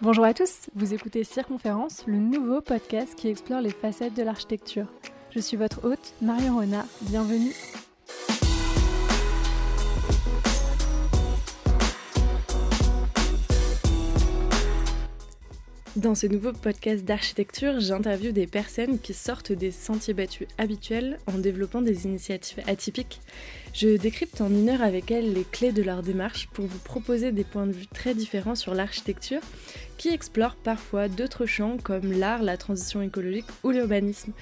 Bonjour à tous, vous écoutez Circonférence, le nouveau podcast qui explore les facettes de l'architecture. Je suis votre hôte, Marion Renard, bienvenue. Dans ce nouveau podcast d'architecture, j'interviewe des personnes qui sortent des sentiers battus habituels en développant des initiatives atypiques. Je décrypte en une heure avec elles les clés de leur démarche pour vous proposer des points de vue très différents sur l'architecture qui explorent parfois d'autres champs comme l'art, la transition écologique ou l'urbanisme.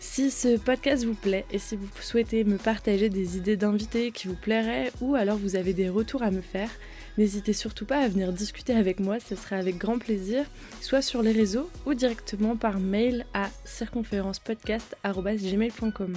Si ce podcast vous plaît et si vous souhaitez me partager des idées d'invités qui vous plairaient ou alors vous avez des retours à me faire, N'hésitez surtout pas à venir discuter avec moi, ce sera avec grand plaisir, soit sur les réseaux ou directement par mail à circonférencepodcast.gmail.com.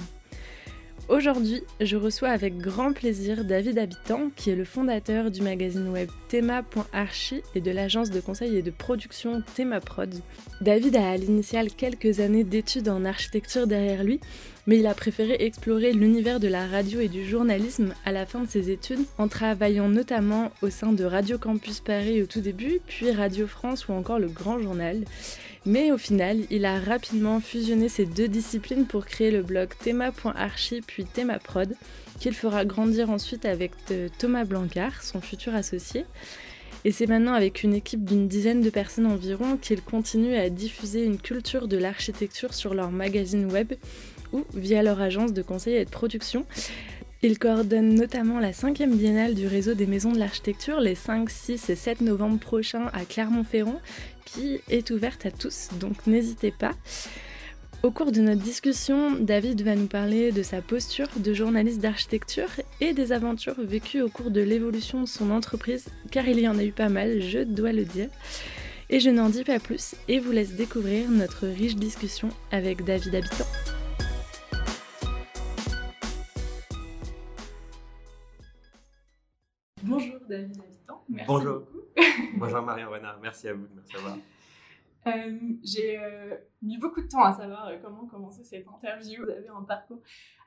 Aujourd'hui, je reçois avec grand plaisir David Habitant, qui est le fondateur du magazine web Thema.archi et de l'agence de conseil et de production Themaprod. David a à l'initial quelques années d'études en architecture derrière lui, mais il a préféré explorer l'univers de la radio et du journalisme à la fin de ses études, en travaillant notamment au sein de Radio Campus Paris au tout début, puis Radio France ou encore le Grand Journal. Mais au final, il a rapidement fusionné ces deux disciplines pour créer le blog Thema.archi puis Themaprod, qu'il fera grandir ensuite avec Thomas Blancard, son futur associé. Et c'est maintenant avec une équipe d'une dizaine de personnes environ qu'il continue à diffuser une culture de l'architecture sur leur magazine web ou via leur agence de conseil et de production. Il coordonne notamment la 5e biennale du réseau des maisons de l'architecture les 5, 6 et 7 novembre prochains à Clermont-Ferrand, qui est ouverte à tous, donc n'hésitez pas. Au cours de notre discussion, David va nous parler de sa posture de journaliste d'architecture et des aventures vécues au cours de l'évolution de son entreprise, car il y en a eu pas mal, je dois le dire. Et je n'en dis pas plus et vous laisse découvrir notre riche discussion avec David Habitant. David Habitant. Merci Bonjour. beaucoup. Bonjour Marion Renard, merci à vous de me recevoir. Euh, J'ai euh, mis beaucoup de temps à savoir euh, comment commencer cette interview. Vous avez un parcours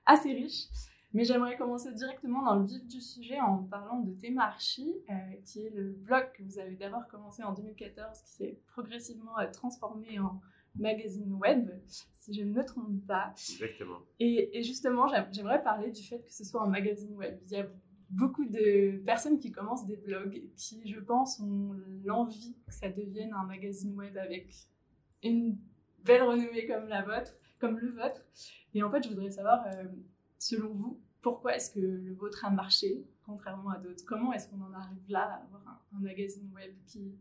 assez riche, mais j'aimerais commencer directement dans le vif du sujet en parlant de Thémarchi, euh, qui est le blog que vous avez d'abord commencé en 2014, qui s'est progressivement transformé en magazine web, si je ne me trompe pas. Exactement. Et, et justement, j'aim- j'aimerais parler du fait que ce soit un magazine web. Il y a beaucoup de personnes qui commencent des blogs qui, je pense, ont l'envie que ça devienne un magazine web avec une belle renommée comme la vôtre, comme le vôtre. Et en fait, je voudrais savoir, euh, selon vous, pourquoi est-ce que le vôtre a marché, contrairement à d'autres? Comment est-ce qu'on en arrive là à avoir un, magazine web qui...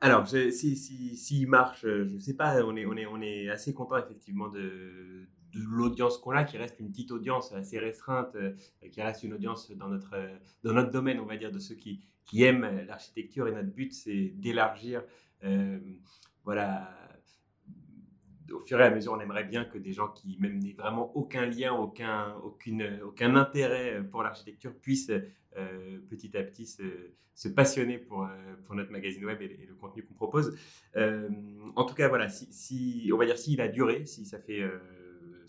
Alors, je- si, s'il marche, euh, je ne sais pas, on, est, on est assez content effectivement de, de l'audience qu'on a, qui reste une petite audience assez restreinte, euh, qui reste une audience dans notre, euh, dans notre domaine, on va dire, de ceux qui, qui aiment euh, l'architecture. Et notre but, c'est d'élargir, voilà, au fur et à mesure, on aimerait bien que des gens qui même n'aient vraiment aucun lien, aucun, aucune, aucun intérêt pour l'architecture puissent petit à petit se, passionner pour, pour notre magazine web et, le contenu qu'on propose. En tout cas, voilà, si, si- on va dire s'il a duré, si ça fait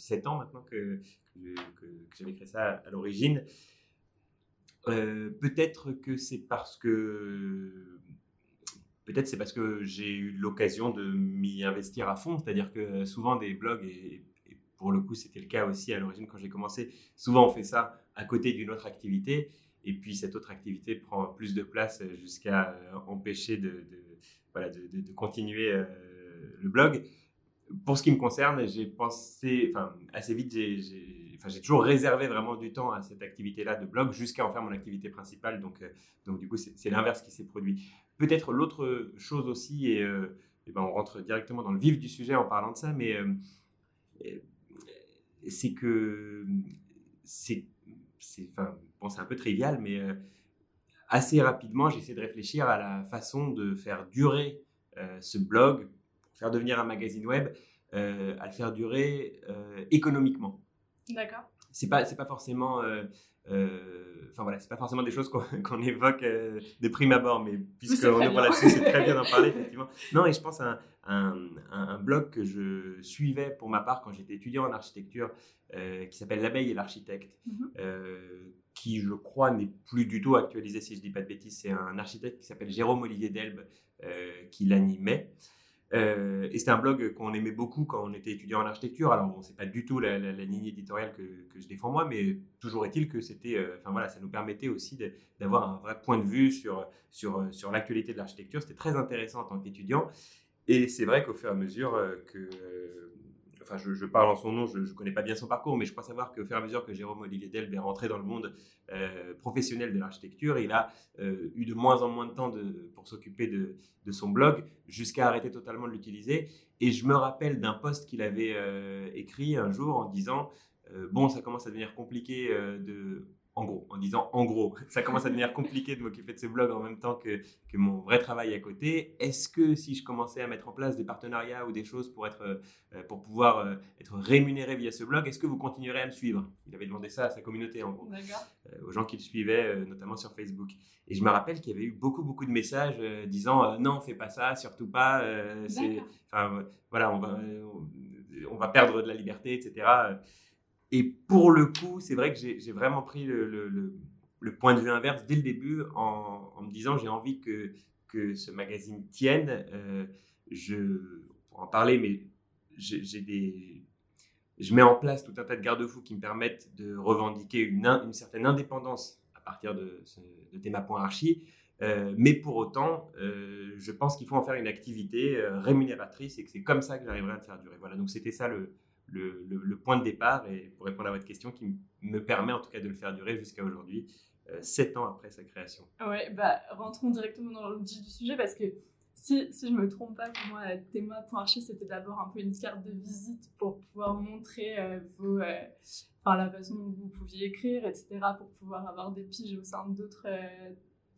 7 ans maintenant que, que, j'avais créé ça à l'origine, euh, peut-être que c'est parce que peut-être c'est parce que j'ai eu l'occasion de m'y investir à fond, c'est-à-dire que souvent des blogs et, pour le coup c'était le cas aussi à l'origine quand j'ai commencé, souvent on fait ça à côté d'une autre activité. Et puis cette autre activité prend plus de place jusqu'à empêcher de, voilà, de continuer euh, le blog. Pour ce qui me concerne, j'ai pensé, enfin assez vite, j'ai, enfin, toujours réservé vraiment du temps à cette activité-là de blog jusqu'à en faire mon activité principale. Donc, euh, donc du coup, c'est, l'inverse qui s'est produit. Peut-être l'autre chose aussi, et, euh, et ben, on rentre directement dans le vif du sujet en parlant de ça, mais euh, c'est que c'est, enfin, bon, un peu trivial, mais assez rapidement, j'ai essayé de réfléchir à la façon de faire durer ce blog, faire devenir un magazine web, euh, à le faire durer euh, économiquement D'accord. c'est pas c'est pas forcément euh, euh, enfin voilà c'est pas forcément des choses qu'on évoque de prime abord mais puisque c'est on très est bien. là-dessus c'est très bien d'en parler effectivement non et je pense à un, un, un- un blog que je suivais pour ma part quand j'étais étudiant en architecture qui s'appelle l'abeille et l'architecte Mhm. qui, je crois, n'est plus du tout actualisé, si je ne dis pas de bêtises. C'est un architecte qui s'appelle Jérôme Olivier Delbe qui l'animait. Euh, et c'était un blog qu'on aimait beaucoup quand on était étudiant en architecture. Alors, bon, c'est pas du tout la, ligne éditoriale que, je défends moi, mais toujours est-il que c'était, euh, enfin voilà, ça nous permettait aussi d'avoir un vrai point de vue sur, sur, sur l'actualité de l'architecture. C'était très intéressant en tant qu'étudiant. Et c'est vrai qu'au fur et à mesure euh, que enfin je, parle en son nom, je ne connais pas bien son parcours, mais je crois savoir qu'au fur et à mesure que Jérôme Olivier Delbe est rentré dans le monde euh, professionnel de l'architecture, il a euh, eu de moins en moins de temps pour s'occuper de, de, son blog, jusqu'à arrêter totalement de l'utiliser. Et je me rappelle d'un post qu'il avait euh, écrit un jour en disant, bon, ça commence à devenir compliqué de en gros, en disant en gros, ça commence à devenir compliqué de m'occuper de ce blog en même temps que, que mon vrai travail à côté. Est-ce que si je commençais à mettre en place des partenariats ou des choses pour, être, euh, pour pouvoir euh, être rémunéré via ce blog, est-ce que vous continuerez à me suivre? Il avait demandé ça à sa communauté en gros, euh, aux gens qui le suivaient, notamment sur Facebook. Et je me rappelle qu'il y avait eu beaucoup, beaucoup de messages disant non, fais pas ça, surtout pas. voilà, on va, on va perdre de la liberté, etc. Et pour le coup, c'est vrai que j'ai vraiment pris le, point de vue inverse dès le début en, me disant j'ai envie que, ce magazine tienne. Euh, je, pour en parler, mais j'ai des, je mets en place tout un tas de garde-fous qui me permettent de revendiquer une, certaine indépendance à partir de, de théma.archi. Euh, mais pour autant, euh, je pense qu'il faut en faire une activité euh, rémunératrice et que c'est comme ça que j'arriverai à le faire durer. Voilà, donc c'était ça le, le, point de départ et pour répondre à votre question qui me permet en tout cas de le faire durer jusqu'à aujourd'hui, euh, sept ans après sa création. Ouais, bah, rentrons directement dans le vif du sujet parce que si, si je me trompe pas, pour moi, Théma.archi, c'était d'abord un peu une carte de visite pour pouvoir montrer euh, vos, euh, la façon dont vous pouviez écrire, etc., pour pouvoir avoir des piges au sein d'autres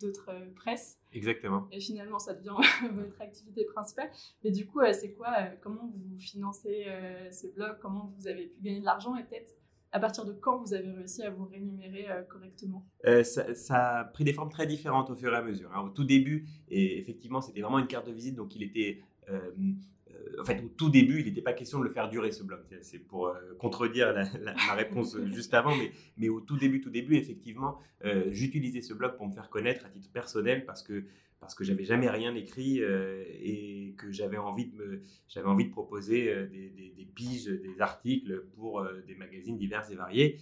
d'autres euh, presses. Exactement. Et finalement, ça devient votre activité principale. Mais du coup, euh, c'est quoi euh, Comment vous financez ce blog? Comment vous avez pu gagner de l'argent? Et peut-être à partir de quand vous avez réussi à vous rémunérer correctement? Ça, a pris des formes très différentes au fur et à mesure. Hein. Au tout début, et effectivement, c'était vraiment une carte de visite, donc il était euh, en fait, au tout début, il n'était pas question de le faire durer ce blog. C'est pour euh, contredire la, ma réponse juste avant, mais, mais, au tout début, tout début, effectivement, euh, j'utilisais ce blog pour me faire connaître à titre personnel parce que parce que j'avais jamais rien écrit et que j'avais envie de me, j'avais envie de proposer des, des, piges, des articles pour des magazines divers et variés.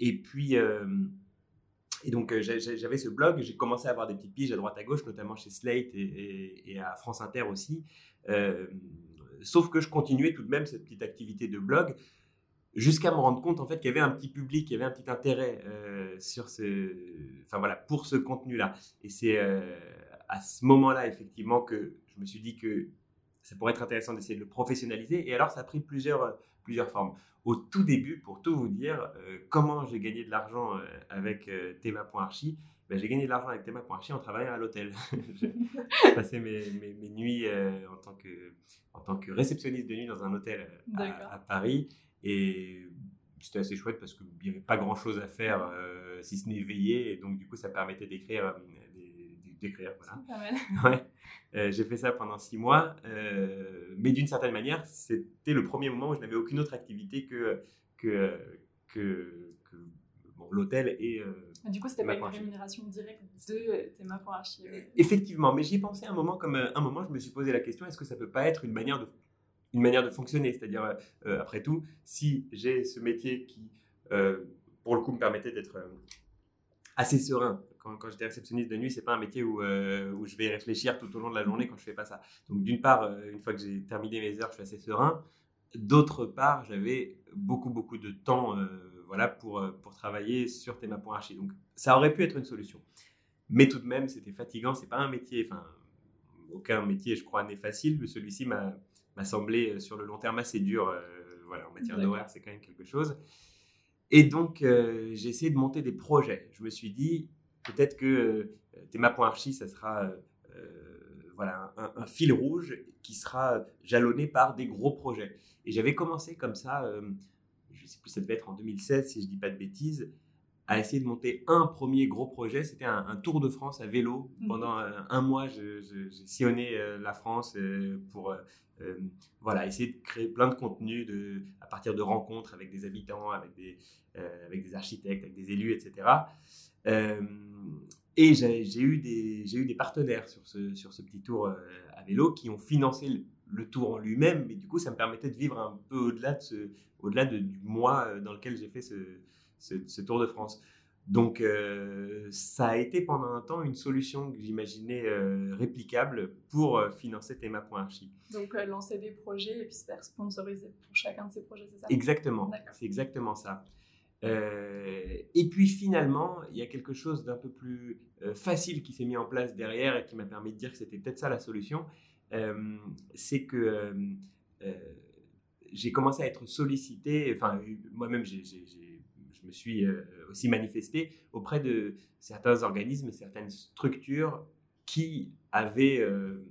et puis et donc, euh, j'avais ce blog, j'ai commencé à avoir des petites piges à droite à gauche, notamment chez Slate et, à France Inter aussi. Euh, sauf que je continuais tout de même cette petite activité de blog jusqu'à me rendre compte en fait qu'il y avait un petit public, qu'il y avait un petit intérêt euh, sur ce, enfin voilà, pour ce contenu-là. Et c'est à ce moment-là effectivement que je me suis dit que ça pourrait être intéressant d'essayer de le professionnaliser. Et alors, ça a pris plusieurs, plusieurs formes au tout début, pour tout vous dire, euh, comment j'ai gagné de l'argent euh, avec euh, Thema.archi, ben, j'ai gagné de l'argent avec Thema.archi en travaillant à l'hôtel. j'ai passé mes, mes, nuits en, tant que, en tant que réceptionniste de nuit dans un hôtel à, Paris. Et c'était assez chouette parce qu'il n'y avait pas grand chose à faire si ce n'est veiller. Et donc, du coup, ça permettait d'écrire d'écrire. Voilà. Euh, j'ai fait ça pendant six mois, euh, mais d'une certaine manière, c'était le premier moment où je n'avais aucune autre activité que, que, que, l'hôtel et. Euh, du coup, c'était pas une rémunération directe de Théma.archi Effectivement, mais j'y ai pensé un moment, comme un moment, je me suis posé la question est-ce que ça peut pas être une manière de, une manière de fonctionner? C'est-à-dire, après tout, si j'ai ce métier qui, pour le coup, me permettait d'être assez serein quand, j'étais réceptionniste de nuit, c'est pas un métier où, euh, où, je vais réfléchir tout au long de la journée quand je fais pas ça. Donc d'une part, euh, une fois que j'ai terminé mes heures, je suis assez serein. D'autre part, j'avais beaucoup beaucoup de temps, euh, voilà, pour pour travailler sur Théma.archi. Donc ça aurait pu être une solution, mais tout de même, c'était fatigant. C'est pas un métier, enfin aucun métier, je crois, n'est facile. Mais celui-ci m'a semblé sur le long terme assez dur. voilà, en matière d'horaire, c'est quand même quelque chose. Et donc, j'ai essayé de monter des projets. Je me suis dit, peut-être que euh, Théma.archi, ça sera euh, euh, voilà, un, fil rouge qui sera jalonné par des gros projets. Et j'avais commencé comme ça, je ne sais plus, ça devait être en 2016 si je ne dis pas de bêtises, à essayer de monter un premier gros projet. C'était un, tour de France à vélo. Mhm. Pendant un, mois, j'ai sillonné la France pour voilà, essayer de créer plein de contenus de, à partir de rencontres avec des habitants, avec des, avec des architectes, avec des élus, etc. et j'ai eu, des, eu des partenaires sur ce, sur ce petit tour à vélo qui ont financé le tour en lui-même, mais du coup, ça me permettait de vivre un peu au-delà de de, du mois euh, dans lequel j'ai fait ce, ce, Tour de France. Donc, euh, ça a été pendant un temps une solution que j'imaginais euh, réplicable pour financer Théma.archi. Donc, lancer des projets et puis se faire sponsoriser pour chacun de ces projets, c'est ça? Exactement, c'est exactement ça. et puis finalement, il y a quelque chose d'un peu plus facile qui s'est mis en place derrière et qui m'a permis de dire que c'était peut-être ça la solution. c'est que j'ai commencé à être sollicité, enfin moi-même je me suis euh, aussi manifesté auprès de certains organismes, certaines structures qui avaient euh,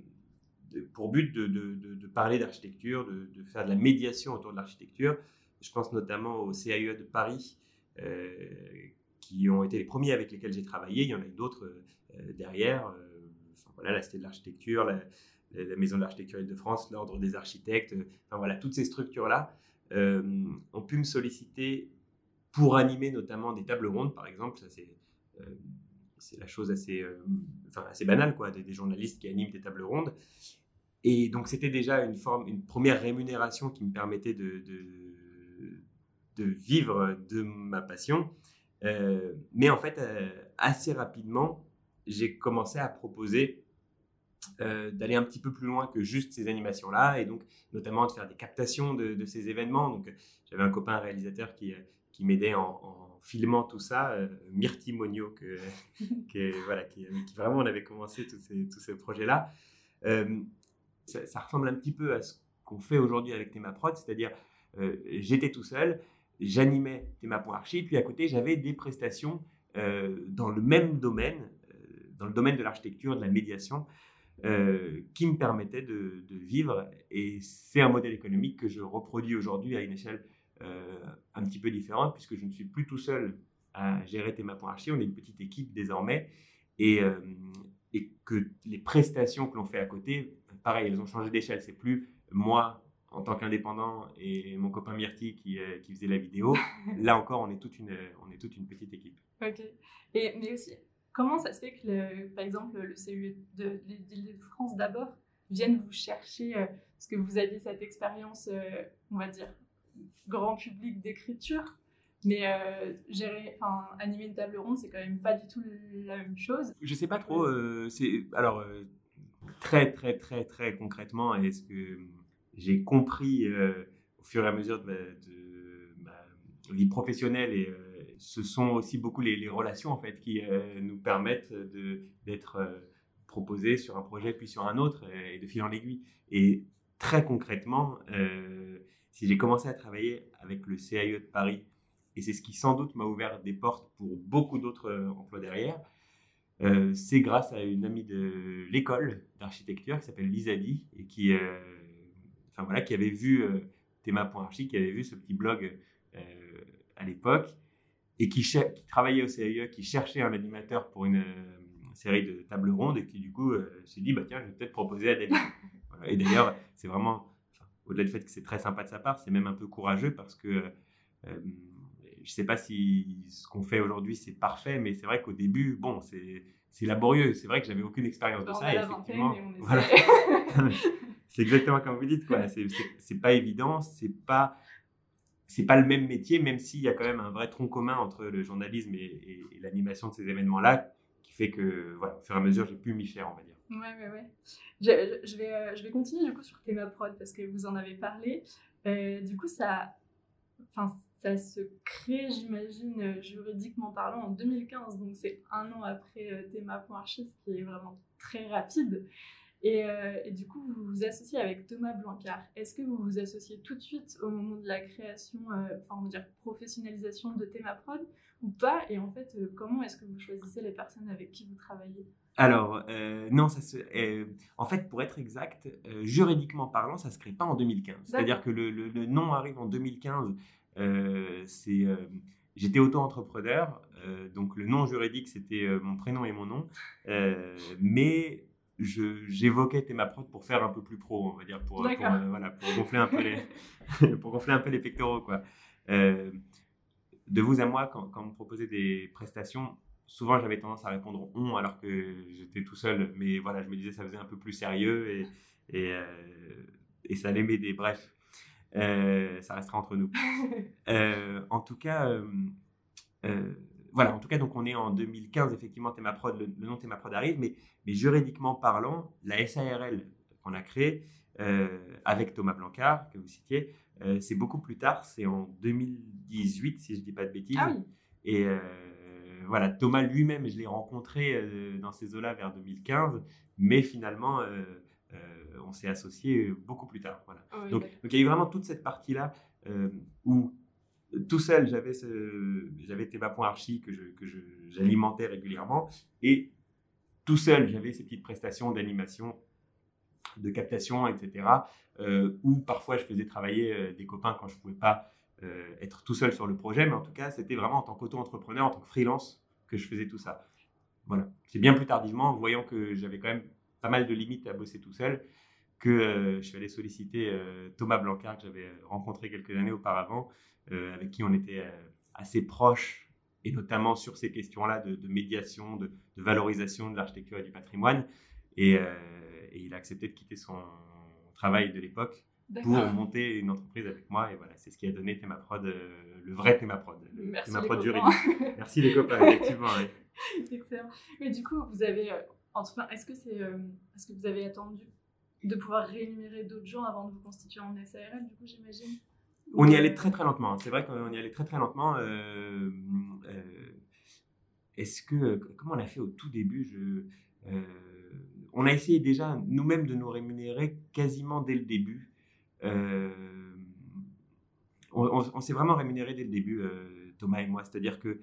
pour but de, parler d'architecture, de, faire de la médiation autour de l'architecture. Je pense notamment au CAE de Paris, euh, qui ont été les premiers avec lesquels j'ai travaillé. Il y en a eu d'autres derrière. voilà, la Cité de l'Architecture, la, Maison de l'Architecture de France, l'Ordre des architectes, euh, voilà, toutes ces structures-là euh, ont pu me solliciter pour animer notamment des tables rondes, par exemple. Ça, c'est, euh, c'est la chose assez, enfin, assez banale, quoi, des, journalistes qui animent des tables rondes. Et donc, c'était déjà une, forme, une première rémunération qui me permettait de, de, vivre de ma passion. mais en fait, assez rapidement, j'ai commencé à proposer euh, d'aller un petit peu plus loin que juste ces animations-là, et donc notamment de faire des captations de, ces événements. Donc j'avais un copain réalisateur qui, euh, qui m'aidait en, filmant tout ça, euh, Myrti Monio, que, voilà, qui, vraiment on avait commencé tous ces, tous ces projets-là. Ça, ressemble un petit peu à ce qu'on fait aujourd'hui avec Thémaprod, c'est-à-dire j'étais tout seul, j'animais Théma.archi, puis à côté j'avais des prestations dans le même domaine, dans le domaine de l'architecture, de la médiation, euh, qui me permettait de, vivre. Et c'est un modèle économique que je reproduis aujourd'hui à une échelle euh, un petit peu différente, puisque je ne suis plus tout seul à gérer Théma.archi, on est une petite équipe désormais, et, euh, et que les prestations que l'on fait à côté, pareil, elles ont changé d'échelle. C'est plus moi en tant qu'indépendant et mon copain Myrti qui, qui, faisait la vidéo. Là encore, on est toute une, on est toute une petite équipe. Ok. Et, mais aussi, Comment ça se fait que, par exemple, le CU de l'Île-de-France d'abord vienne vous chercher euh, parce que vous aviez cette expérience, euh, on va dire, grand public d'écriture, mais euh, gérer, enfin, animer une table ronde, c'est quand même pas du tout la même chose. Je sais pas trop. c'est alors très très très très concrètement, est-ce que j'ai compris au fur et à mesure de ma, vie professionnelle et ce sont aussi beaucoup les, relations en fait qui euh, nous permettent d'être euh, proposés sur un projet puis sur un autre et, de fil en aiguille. Et très concrètement, euh, si j'ai commencé à travailler avec le CAE de Paris, et c'est ce qui sans doute m'a ouvert des portes pour beaucoup d'autres emplois derrière, c'est grâce à une amie de l'école d'architecture qui s'appelle Lisa Di et qui, enfin voilà, qui avait vu Théma.archi, qui avait vu ce petit blog à l'époque et qui, travaillait au CAE, qui cherchait un animateur pour une, euh, série de tables rondes et qui du coup euh, s'est dit bah tiens je vais peut-être proposer à David. Et d'ailleurs c'est vraiment au-delà du fait que c'est très sympa de sa part, c'est même un peu courageux parce que euh, je ne sais pas si ce qu'on fait aujourd'hui c'est parfait, mais c'est vrai qu'au début bon c'est laborieux. C'est vrai que j'avais aucune expérience de ça. Et effectivement, voilà. c'est exactement comme vous dites quoi. C'est pas évident, c'est pas c'est pas le même métier, même s'il y a quand même un vrai tronc commun entre le journalisme et, l'animation de ces événements-là, qui fait que, voilà, au fur et à mesure, j'ai pu m'y faire, on va dire. Ouais, ouais, ouais. Je, vais, euh, je vais continuer du coup sur Théma Prod parce que vous en avez parlé. Euh, du coup, ça, ça se crée, j'imagine, juridiquement parlant, en 2015. Donc, c'est un an après euh, Théma.archi, ce qui est vraiment très rapide. Euh, et, du coup, vous vous associez avec Thomas Blancard. Est-ce que vous vous associez tout de suite au moment de la création, euh, enfin, on va dire professionnalisation de Thémaprod ou pas? Et en fait, euh, comment est-ce que vous choisissez les personnes avec qui vous travaillez? Alors, non, ça se, en fait, pour être exact, juridiquement parlant, ça ne se crée pas en 2015. C'est-à-dire que le, le, nom arrive en 2015. c'est j'étais auto-entrepreneur, donc le nom juridique c'était mon prénom et mon nom, mais j'évoquais Thémaprod pour faire un peu plus pro, on va dire, pour, voilà, pour gonfler un peu les, pour gonfler un peu les pectoraux, quoi. de vous à moi, quand, quand on me proposait des prestations, souvent j'avais tendance à répondre on alors que j'étais tout seul, mais voilà, je me disais ça faisait un peu plus sérieux et, et, et ça allait m'aider. Bref, euh, ça restera entre nous. Euh, en tout cas, euh, voilà, en tout cas, donc on est en 2015, effectivement, Thémaprod, le, le nom Thémaprod arrive, mais, mais juridiquement parlant, la SARL qu'on a créée avec Thomas Blancard, que vous citiez, c'est beaucoup plus tard, c'est en 2018, si je ne dis pas de bêtises. Ah oui. Et voilà, Thomas lui-même, je l'ai rencontré dans ces eaux-là vers 2015, mais finalement, euh, on s'est associé beaucoup plus tard. Voilà. Ah donc, il y a eu vraiment toute cette partie-là euh, où tout seul, j'avais ce, j'avais Archi que, j'alimentais régulièrement et tout seul, j'avais ces petites prestations d'animation, de captation, etc. Euh, où parfois je faisais travailler des copains quand je ne pouvais pas être tout seul sur le projet, mais en tout cas, c'était vraiment en tant qu'auto-entrepreneur, en tant que freelance, que je faisais tout ça. Voilà. C'est bien plus tardivement, voyant que j'avais quand même pas mal de limites à bosser tout seul, que euh, je suis allé solliciter euh, Thomas Blancard, que j'avais rencontré quelques années auparavant, euh, avec qui on était assez proches, et notamment sur ces questions-là de, médiation, de, valorisation de l'architecture et du patrimoine. Et, il a accepté de quitter son travail de l'époque pour monter une entreprise avec moi. Et voilà, c'est ce qui a donné Thémaprod, le vrai Thémaprod, le Merci Thémaprod juridique. Merci les copains, effectivement. Excellent. Mais du coup, vous avez est-ce que, c'est, euh, est-ce que vous avez attendu de pouvoir rémunérer d'autres gens avant de vous constituer en SARL, du coup, j'imagine? On y allait très très lentement. Hein. C'est vrai qu'on y allait très très lentement. Euh, euh, est-ce que comment on a fait au tout début je, On a essayé déjà nous-mêmes de nous rémunérer quasiment dès le début. On, s'est vraiment rémunéré dès le début, Thomas et moi. C'est-à-dire que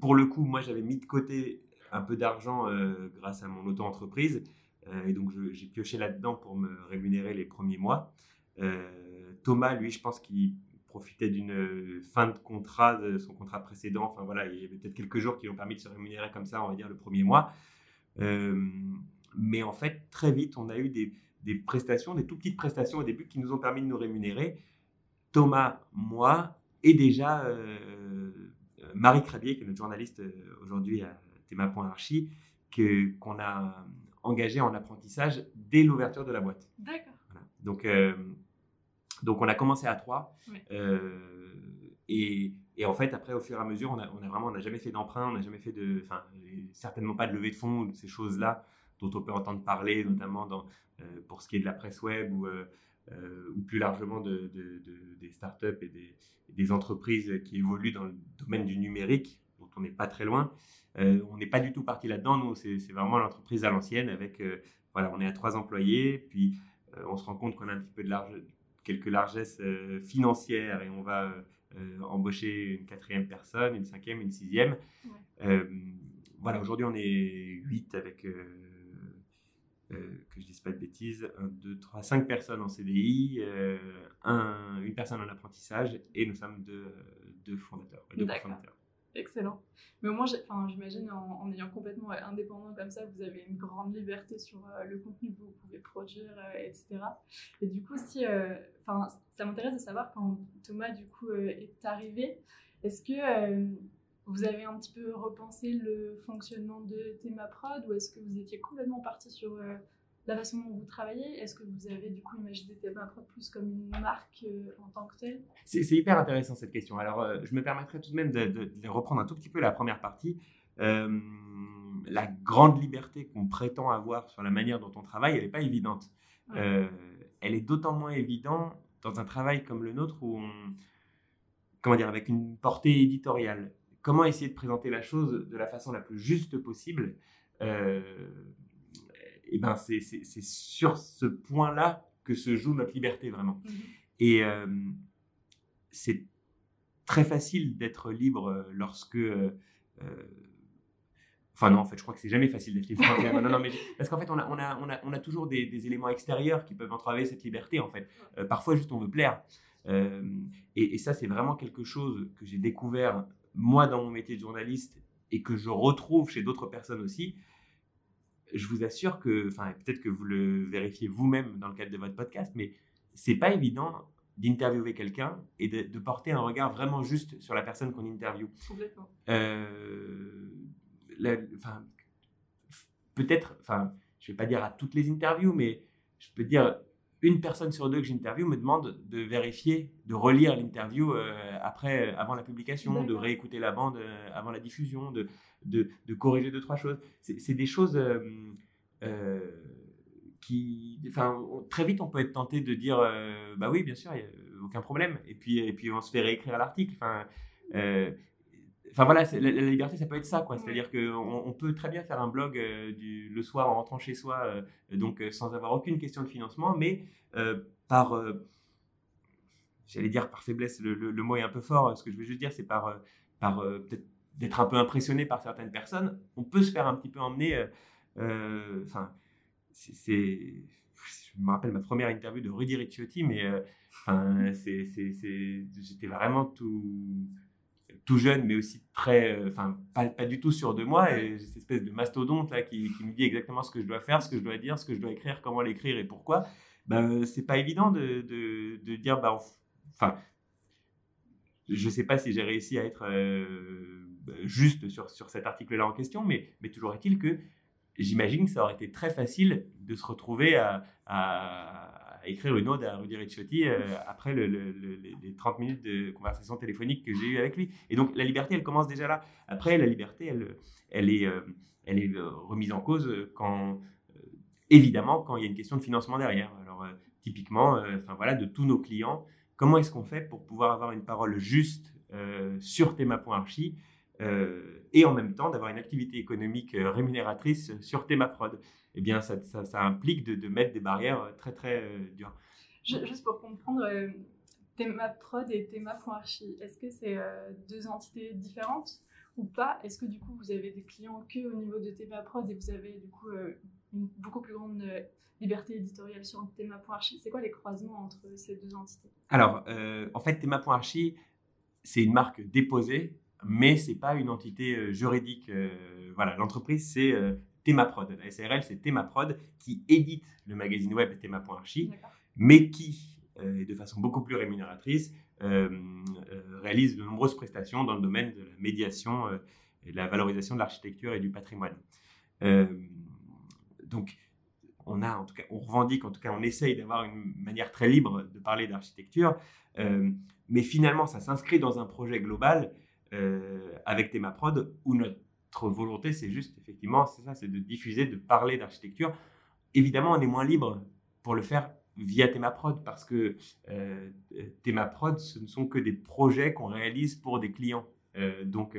pour le coup, moi j'avais mis de côté un peu d'argent euh, grâce à mon auto-entreprise. Euh, et donc, j'ai pioché là-dedans pour me rémunérer les premiers mois. Euh, Thomas, lui, je pense qu'il profitait d'une fin de contrat, de son contrat précédent. Enfin voilà, il y avait peut-être quelques jours qui lui ont permis de se rémunérer comme ça, on va dire, le premier mois. mais en fait, très vite, on a eu des, des, prestations, des tout petites prestations au début qui nous ont permis de nous rémunérer. Thomas, moi, et déjà Marie Crabier, qui est notre journaliste aujourd'hui à, Théma.archi, qu'on a engagé en apprentissage dès l'ouverture de la boîte. D'accord. Donc, euh, donc, on a commencé à trois. Euh, et, et, en fait, après, au fur et à mesure, on a, on a vraiment, on n'a jamais fait d'emprunt, on n'a jamais fait de, enfin, certainement pas de levée de fonds, ces choses-là dont on peut entendre parler, notamment dans, euh, pour ce qui est de la presse web ou, ou plus largement de, de, des startups et des, des, entreprises qui évoluent dans le domaine du numérique, dont on n'est pas très loin. Euh, on n'est pas du tout parti là-dedans. Nous, c'est vraiment l'entreprise à l'ancienne avec, euh, voilà, on est à trois employés, puis euh, on se rend compte qu'on a un petit peu de large, quelques largesses financières et on va embaucher une quatrième personne, une cinquième, une sixième. voilà, aujourd'hui, on est huit avec, que je dise pas de bêtises, un, deux, trois, cinq personnes en CDI, un, une personne en apprentissage et nous sommes deux, deux fondateurs. Deux fondateurs. Excellent. Mais au moins, j'imagine en, ayant complètement indépendant comme ça, vous avez une grande liberté sur euh, le contenu que vous pouvez produire, euh, etc. Et du coup, si, euh, ça m'intéresse de savoir quand Thomas du coup est arrivé, est-ce que vous avez un petit peu repensé le fonctionnement de Prod ou est-ce que vous étiez complètement parti sur la façon dont vous travaillez? Est-ce que vous avez du coup imaginé Thémaprod plus comme une marque euh, en tant que telle? C'est hyper intéressant cette question. Alors, euh, je me permettrai tout de même de, reprendre un tout petit peu la première partie. Euh, la grande liberté qu'on prétend avoir sur la manière dont on travaille, elle n'est pas évidente. elle est d'autant moins évidente dans un travail comme le nôtre où on, comment dire, avec une portée éditoriale. Comment essayer de présenter la chose de la façon la plus juste possible et ben c'est sur ce point-là que se joue notre liberté vraiment. Mhm. Et euh, c'est très facile d'être libre lorsque. Euh, enfin non, en fait, je crois que c'est jamais facile d'être libre. non, non, mais parce qu'en fait, on a, on a, on a, on a toujours des, des, éléments extérieurs qui peuvent entraver cette liberté. En fait, euh, parfois juste on veut plaire. et, et, ça, c'est vraiment quelque chose que j'ai découvert moi dans mon métier de journaliste et que je retrouve chez d'autres personnes aussi je vous assure que, enfin, peut-être que vous le vérifiez vous-même dans le cadre de votre podcast, mais c'est pas évident d'interviewer quelqu'un et de, porter un regard vraiment juste sur la personne qu'on interviewe. Complètement. Euh, peut-être, enfin, je vais pas dire à toutes les interviews, mais je peux dire une personne sur deux que j'interviewe me demande de vérifier, de relire l'interview euh, après, avant la publication, de réécouter la bande euh, avant la diffusion, de, de, corriger deux, trois choses. C'est des choses euh, euh, qui. Enfin, très vite, on peut être tenté de dire euh, bah oui, bien sûr, il n'y a aucun problème. Et puis, et puis on se fait réécrire l'article. Enfin. Enfin voilà, la, liberté, ça peut être ça, quoi. C'est-à-dire qu'on on peut très bien faire un blog du, le soir en rentrant chez soi, donc sans avoir aucune question de financement, mais par, j'allais dire par faiblesse, le, le, mot est un peu fort. Ce que je veux juste dire, c'est par, par peut-être d'être un peu impressionné par certaines personnes, on peut se faire un petit peu emmener. Euh, euh, enfin, c'est, je me rappelle ma première interview de Rudy Ricciotti, mais euh, enfin, c'est, j'étais vraiment tout, tout jeune, mais aussi très, enfin, pas, pas, du tout sûr de moi. Et cette espèce de mastodonte là qui, qui, me dit exactement ce que je dois faire, ce que je dois dire, ce que je dois écrire, comment l'écrire et pourquoi. Ben, c'est pas évident de, de, de dire, bah, enfin, je sais pas si j'ai réussi à être juste sur, sur cet article-là en question, mais, mais toujours est-il que j'imagine que ça aurait été très facile de se retrouver à, écrire une ode à Rudy Ricciotti euh, après le, les 30 minutes de conversation téléphonique que j'ai eue avec lui. Et donc la liberté, elle commence déjà là. Après, la liberté, elle, elle, est, euh, elle est euh, remise en cause quand, évidemment, quand il y a une question de financement derrière. Alors typiquement, enfin voilà, de tous nos clients, comment est-ce qu'on fait pour pouvoir avoir une parole juste sur Théma.archi euh, et en même temps d'avoir une activité économique euh, rémunératrice sur Thémaprod. Eh bien, ça, ça, implique de, mettre des barrières euh, très très dures. Juste pour comprendre, Thémaprod et Théma.archi, est-ce que c'est deux entités différentes ou pas? Est-ce que du coup vous avez des clients que au niveau de Thémaprod et vous avez du coup une beaucoup plus grande liberté éditoriale sur Théma.archi C'est quoi les croisements entre ces deux entités? Alors, en fait, Théma.archi, c'est une marque déposée mais c'est pas une entité euh, juridique. Euh, voilà, l'entreprise c'est euh, Thémaprod. La SARL c'est Thémaprod qui édite le magazine web Théma.archi, mais qui, de façon beaucoup plus rémunératrice, réalise de nombreuses prestations dans le domaine de la médiation et de la valorisation de l'architecture et du patrimoine. donc, on a, en tout cas, on revendique, en tout cas, on essaye d'avoir une manière très libre de parler d'architecture, mais finalement, ça s'inscrit dans un projet global avec Thémaprod, où notre volonté, c'est juste, effectivement, c'est ça, c'est de diffuser, de parler d'architecture. Évidemment, on est moins libre pour le faire via Thémaprod, parce que euh, Thémaprod, ce ne sont que des projets qu'on réalise pour des clients. Euh, donc,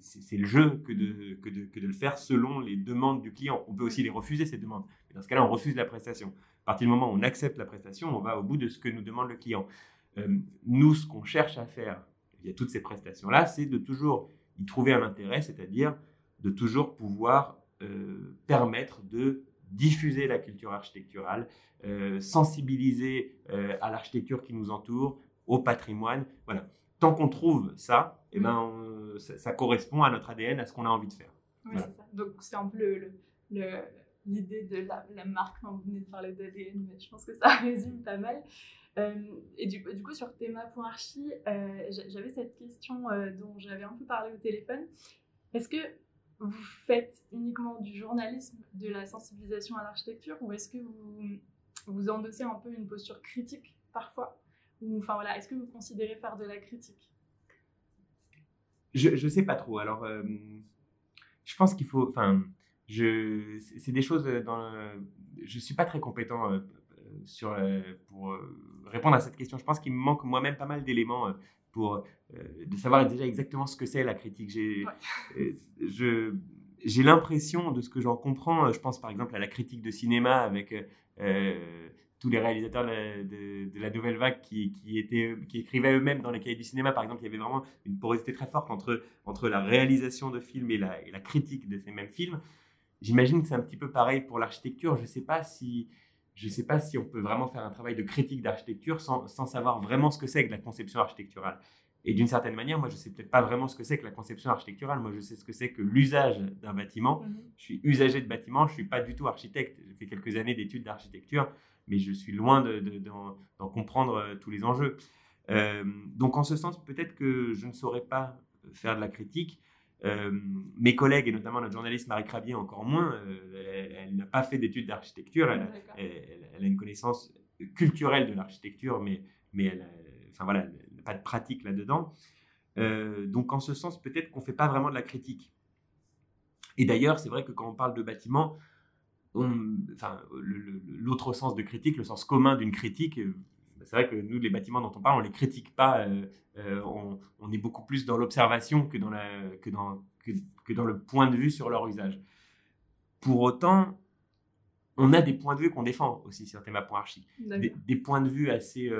c'est le jeu que de, de, le faire selon les demandes du client. On peut aussi les refuser, ces demandes. Mais dans ce cas-là, on refuse la prestation. À partir du moment où on accepte la prestation, on va au bout de ce que nous demande le client. nous, ce qu'on cherche à faire il y a toutes ces prestations-là, c'est de toujours y trouver un intérêt, c'est-à-dire de toujours pouvoir euh, permettre de diffuser la culture architecturale, euh, sensibiliser euh, à l'architecture qui nous entoure, au patrimoine. Voilà. Tant qu'on trouve ça, eh ben, ça, correspond à notre ADN, à ce qu'on a envie de faire. Oui, c'est ça. Donc c'est un peu l'idée de la, la marque. vous venez de parler d'ADN, mais je pense que ça résume pas mal. Euh, et du, coup, sur théma.archi, euh, j'avais cette question euh, dont j'avais un peu parlé au téléphone. Est-ce que vous faites uniquement du journalisme, de la sensibilisation à l'architecture, ou est-ce que vous, vous endossez un peu une posture critique parfois? Enfin, voilà, Est-ce que vous considérez faire de la critique? Je ne sais pas trop. Alors, je pense qu'il faut. Enfin, c'est des choses dans. je ne suis pas très compétent sur, pour répondre à cette question. Je pense qu'il me manque moi-même pas mal d'éléments euh, pour euh, de savoir déjà exactement ce que c'est la critique. J'ai, euh, je, j'ai l'impression de ce que j'en comprends. Je pense par exemple à la critique de cinéma avec tous les réalisateurs de, la nouvelle vague qui, qui, étaient, qui écrivaient eux-mêmes dans les cahiers du cinéma. Par exemple, il y avait vraiment une porosité très forte entre, entre la réalisation de films et la, et la critique de ces mêmes films. J'imagine que c'est un petit peu pareil pour l'architecture. Je ne sais pas si je ne sais pas si on peut vraiment faire un travail de critique d'architecture sans, sans, savoir vraiment ce que c'est que la conception architecturale. Et d'une certaine manière, moi, je ne sais peut-être pas vraiment ce que c'est que la conception architecturale. Moi, je sais ce que c'est que l'usage d'un bâtiment. Mhm. Je suis usager de bâtiment, je ne suis pas du tout architecte. J'ai fait quelques années d'études d'architecture, mais je suis loin d'en de, comprendre euh, tous les enjeux. Euh, donc, en ce sens, peut-être que je ne saurais pas faire de la critique. Euh, mes collègues, et notamment notre journaliste Marie Crabier, encore moins, elle, n'a pas fait d'études d'architecture. Elle, elle, a une connaissance culturelle de l'architecture, mais, mais elle, enfin, voilà, pas de pratique là-dedans. Euh, donc en ce sens, peut-être qu'on ne fait pas vraiment de la critique. Et d'ailleurs, c'est vrai que quand on parle de bâtiment, enfin, l'autre sens de critique, le sens commun d'une critique, euh, c'est vrai que nous, les bâtiments dont on parle, on ne les critique pas, euh, on, est beaucoup plus dans l'observation que, dans que, dans, que, dans le point de vue sur leur usage. Pour autant, on a des points de vue qu'on défend aussi sur Théma.archi. Des, des points de vue assez,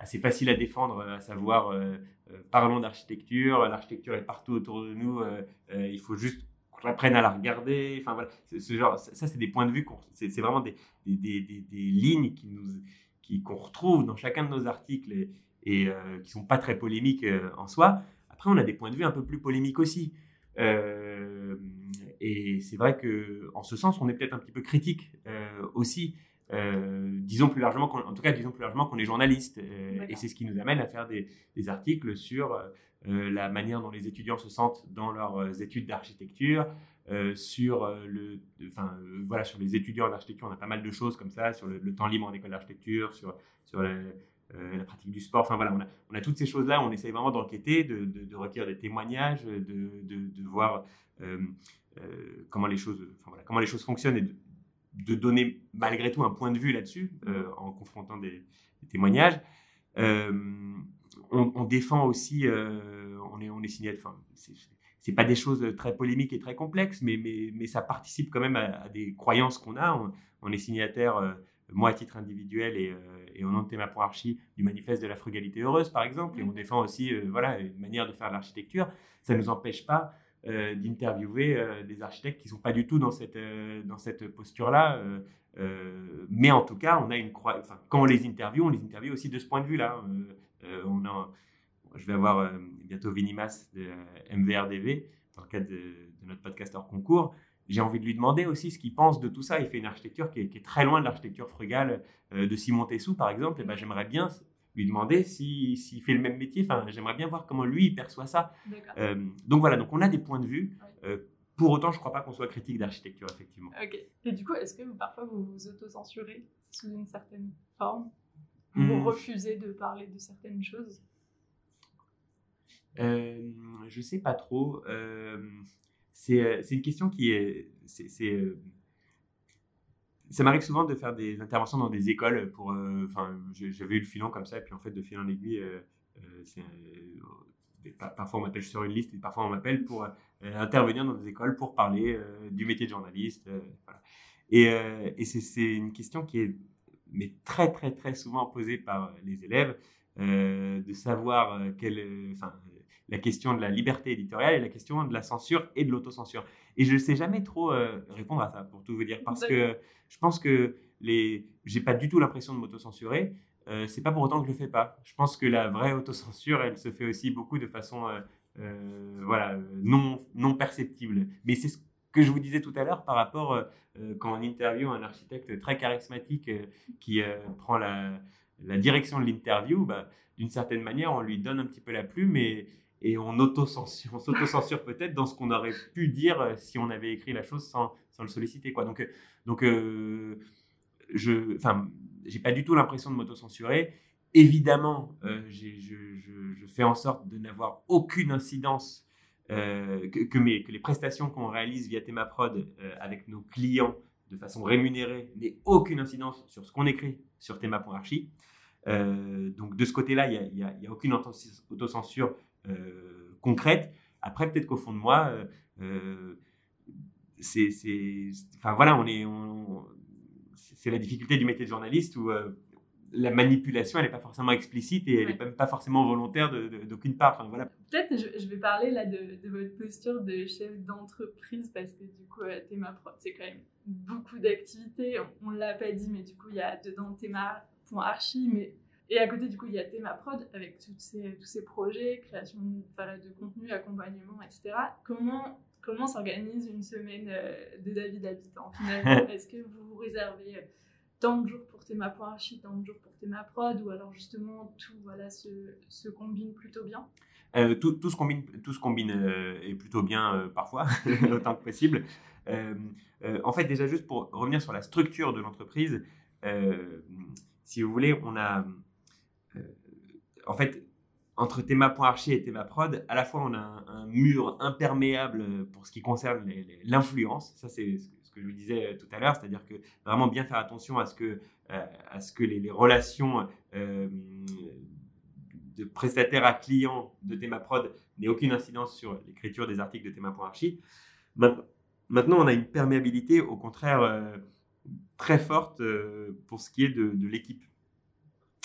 assez facile à défendre, à savoir euh, euh, parlons d'architecture, l'architecture est partout autour de nous, euh, il faut juste qu'on apprenne à la regarder. Enfin voilà, ce genre, ça c'est des points de vue, c'est vraiment des, des, des, des, lignes qui nous, qu'on retrouve dans chacun de nos articles et, et qui sont pas très polémiques en soi. Après, on a des points de vue un peu plus polémiques aussi. et c'est vrai que, en ce sens, on est peut-être un petit peu critique aussi. Euh, disons plus largement, en tout cas, disons plus largement qu'on est journaliste. Euh, et c'est ce qui nous amène à faire des, articles sur euh, la manière dont les étudiants se sentent dans leurs études d'architecture, sur le, enfin voilà, sur les étudiants en architecture, on a pas mal de choses comme ça, sur le, temps libre en école d'architecture, sur sur la, pratique du sport. Enfin voilà, on a, on a toutes ces choses-là. On essaye vraiment d'enquêter, de, de, recueillir des témoignages, de, de voir comment les choses, comment les choses fonctionnent et de donner malgré tout un point de vue là-dessus euh, en confrontant des, témoignages. Euh, on, défend aussi, euh, on est, on est signé, enfin, c'est pas des choses très polémiques et très complexes, mais, mais, mais ça participe quand même à, des croyances qu'on a. On, est signataire, moi à titre individuel et, et au nom de Théma pour Archie, du manifeste de la frugalité heureuse, par exemple, et on défend aussi voilà, une manière de faire de l'architecture. Ça ne nous empêche pas euh, d'interviewer euh, des architectes qui ne sont pas du tout dans cette, euh, dans cette posture-là. mais en tout cas, on a une enfin, quand on les interviewe, on les interviewe aussi de ce point de vue-là. on a, je vais avoir bientôt Vinimas de MVRDV dans le cadre de, notre podcast hors concours j'ai envie de lui demander aussi ce qu'il pense de tout ça. Il fait une architecture qui est, très loin de l'architecture frugale de Simon Tessou, par exemple. Et ben, j'aimerais bien lui demander s'il fait le même métier. Enfin, j'aimerais bien voir comment lui il perçoit ça. Euh, donc voilà, donc on a des points de vue. Euh, pour autant, je ne crois pas qu'on soit critique d'architecture, effectivement. Ok. Et du coup, est-ce que parfois vous vous autocensurez sous une certaine forme? Vous hmm. refusez de parler de certaines choses? Je sais pas trop. c'est une question qui est ça m'arrive souvent de faire des interventions dans des écoles pour. Enfin, j'avais eu le filon comme ça, et puis en fait, de fil en aiguille, parfois on m'appelle sur une liste, et parfois on m'appelle pour intervenir dans des écoles pour parler du métier de journaliste. Et, c'est une question qui est mais très, très, très souvent posée par les élèves, de savoir. Enfin, la question de la liberté éditoriale et la question de la censure et de l'autocensure. Et je ne sais jamais trop répondre à ça, pour tout vous dire, parce que je pense que les, j'ai pas du tout l'impression de m'autocensurer. Euh, c'est pas pour autant que je le fais pas. Je pense que la vraie autocensure, elle se fait aussi beaucoup de façon, euh, euh, voilà, non non perceptible. Mais c'est ce que je vous disais tout à l'heure par rapport euh, quand on interviewe un architecte très charismatique qui prend la, la, direction de l'interview, bah, d'une certaine manière, on lui donne un petit peu la plume et, et on, autocensure, on s'autocensure peut-être dans ce qu'on aurait pu dire si on avait écrit la chose sans, sans le solliciter. Quoi. Donc, donc euh, je j'ai pas du tout l'impression de m'autocensurer. Évidemment, euh, je, fais en sorte de n'avoir aucune incidence, euh, que, mes, que, les prestations qu'on réalise via Thémaprod avec nos clients de façon rémunérée n'aient aucune incidence sur ce qu'on écrit sur Théma.archi. donc de ce côté-là, il n'y a, a, aucune autocensure concrète. Après, peut-être qu'au fond de moi, c'est, enfin voilà, on est, c'est la difficulté du métier de journaliste où euh, la manipulation, elle n'est pas forcément explicite et elle n'est même pas forcément volontaire d'aucune part. Enfin, voilà. peut-être je, vais parler là de, votre posture de chef d'entreprise parce que du coup, Théma Prod, c'est quand même beaucoup d'activités. On, ne l'a pas dit, mais du coup, il y a dedans Théma.archi, mais et à côté, du coup, il y a Théma Prod avec ces, tous ces projets, création de, de contenu, accompagnement, etc. Comment comment s'organise une semaine euh, de David Habitant finalement Est-ce que vous vous réservez euh, tant de jours pour Théma.archi, tant de jours pour Théma Prod, ou alors justement tout voilà, se, se combine plutôt bien euh, tout, tout, se combine, tout se combine et plutôt bien parfois, autant que possible. en fait, déjà juste pour revenir sur la structure de l'entreprise, si vous voulez, on a en fait entre Théma.archi et Théma.prod, à la fois on a un, mur imperméable pour ce qui concerne l'influence. Ça, c'est ce que je vous disais tout à l'heure, c'est-à-dire que vraiment bien faire attention à ce que, euh, les, relations euh, de prestataire à client de Théma.prod n'aient aucune incidence sur l'écriture des articles de Théma.archi. Maintenant, on a une perméabilité, au contraire, euh, très forte pour ce qui est de l'équipe.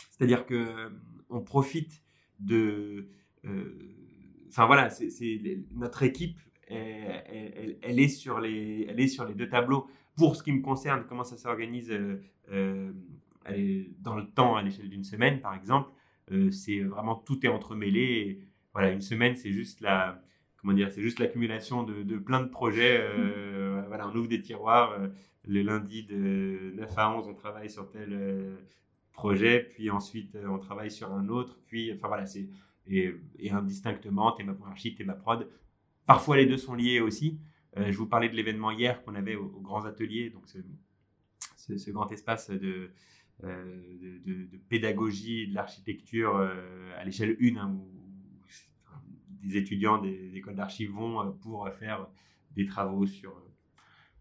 C'est-à-dire que on profite de. Euh, enfin voilà, c'est notre équipe, elle, elle, est sur les, elle est sur les deux tableaux. Pour ce qui me concerne, comment ça s'organise euh, euh, dans le temps à l'échelle d'une semaine, par exemple, c'est vraiment tout est entremêlé. voilà, une semaine, c'est juste la, comment dire, c'est juste l'accumulation de, de, plein de projets. voilà, on ouvre des tiroirs. le lundi de 9 à 11, on travaille sur tel projet, puis ensuite euh, on travaille sur un autre, puis enfin voilà, c'est et, indistinctement théma.archi, théma-prod. Parfois les deux sont liés aussi. Euh, je vous parlais de l'événement hier qu'on avait aux, grands ateliers, donc ce, ce, grand espace de, euh, de, pédagogie de l'architecture à l'échelle 1, hein, où, des étudiants des, écoles d'archives vont pour faire des travaux sur,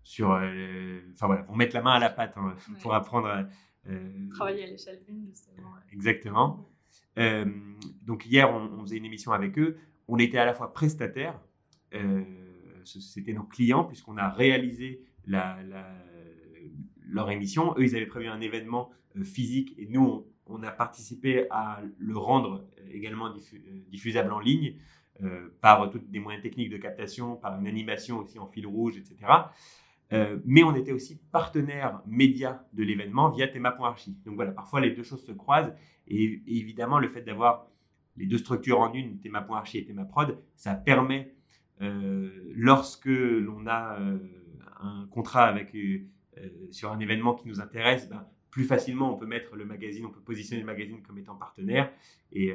sur enfin voilà, vont mettre la main à la pâte hein, pour apprendre euh, Travailler à l'échelle 1, justement. Exactement. Euh, donc hier, on, faisait une émission avec eux. On était à la fois prestataires, euh, c'était nos clients, puisqu'on a réalisé la, leur émission. Eux, ils avaient prévu un événement physique et nous, on, a participé à le rendre également diffusable en ligne. par toutes des moyens techniques de captation, par une animation aussi en fil rouge, etc. Euh, mais on était aussi partenaire média de l'événement via Thema.archi. Donc voilà, parfois les deux choses se croisent. Et, évidemment, le fait d'avoir les deux structures en une, Thema.archi et Thema.prod, ça permet, euh, lorsque l'on a euh, un contrat sur un événement qui nous intéresse, ben, plus facilement on peut mettre le magazine, on peut positionner le magazine comme étant partenaire. Et,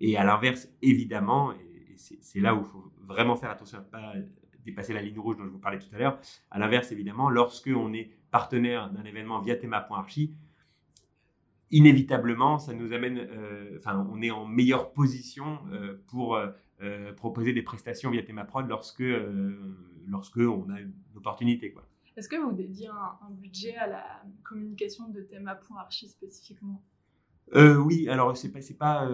et à l'inverse, évidemment, et c'est là où il faut vraiment faire attention à ne pas dépasser la ligne rouge dont je vous parlais tout à l'heure. À l'inverse, évidemment, lorsque on est partenaire d'un événement via Thema.archi, inévitablement, ça nous amène, euh, enfin, on est en meilleure position euh, pour euh, proposer des prestations via ThémaProd lorsque, lorsque on a une opportunité, quoi. Est-ce que vous dédiez un, budget à la communication de Théma.archi spécifiquement? Oui, alors c'est pas, c'est pas,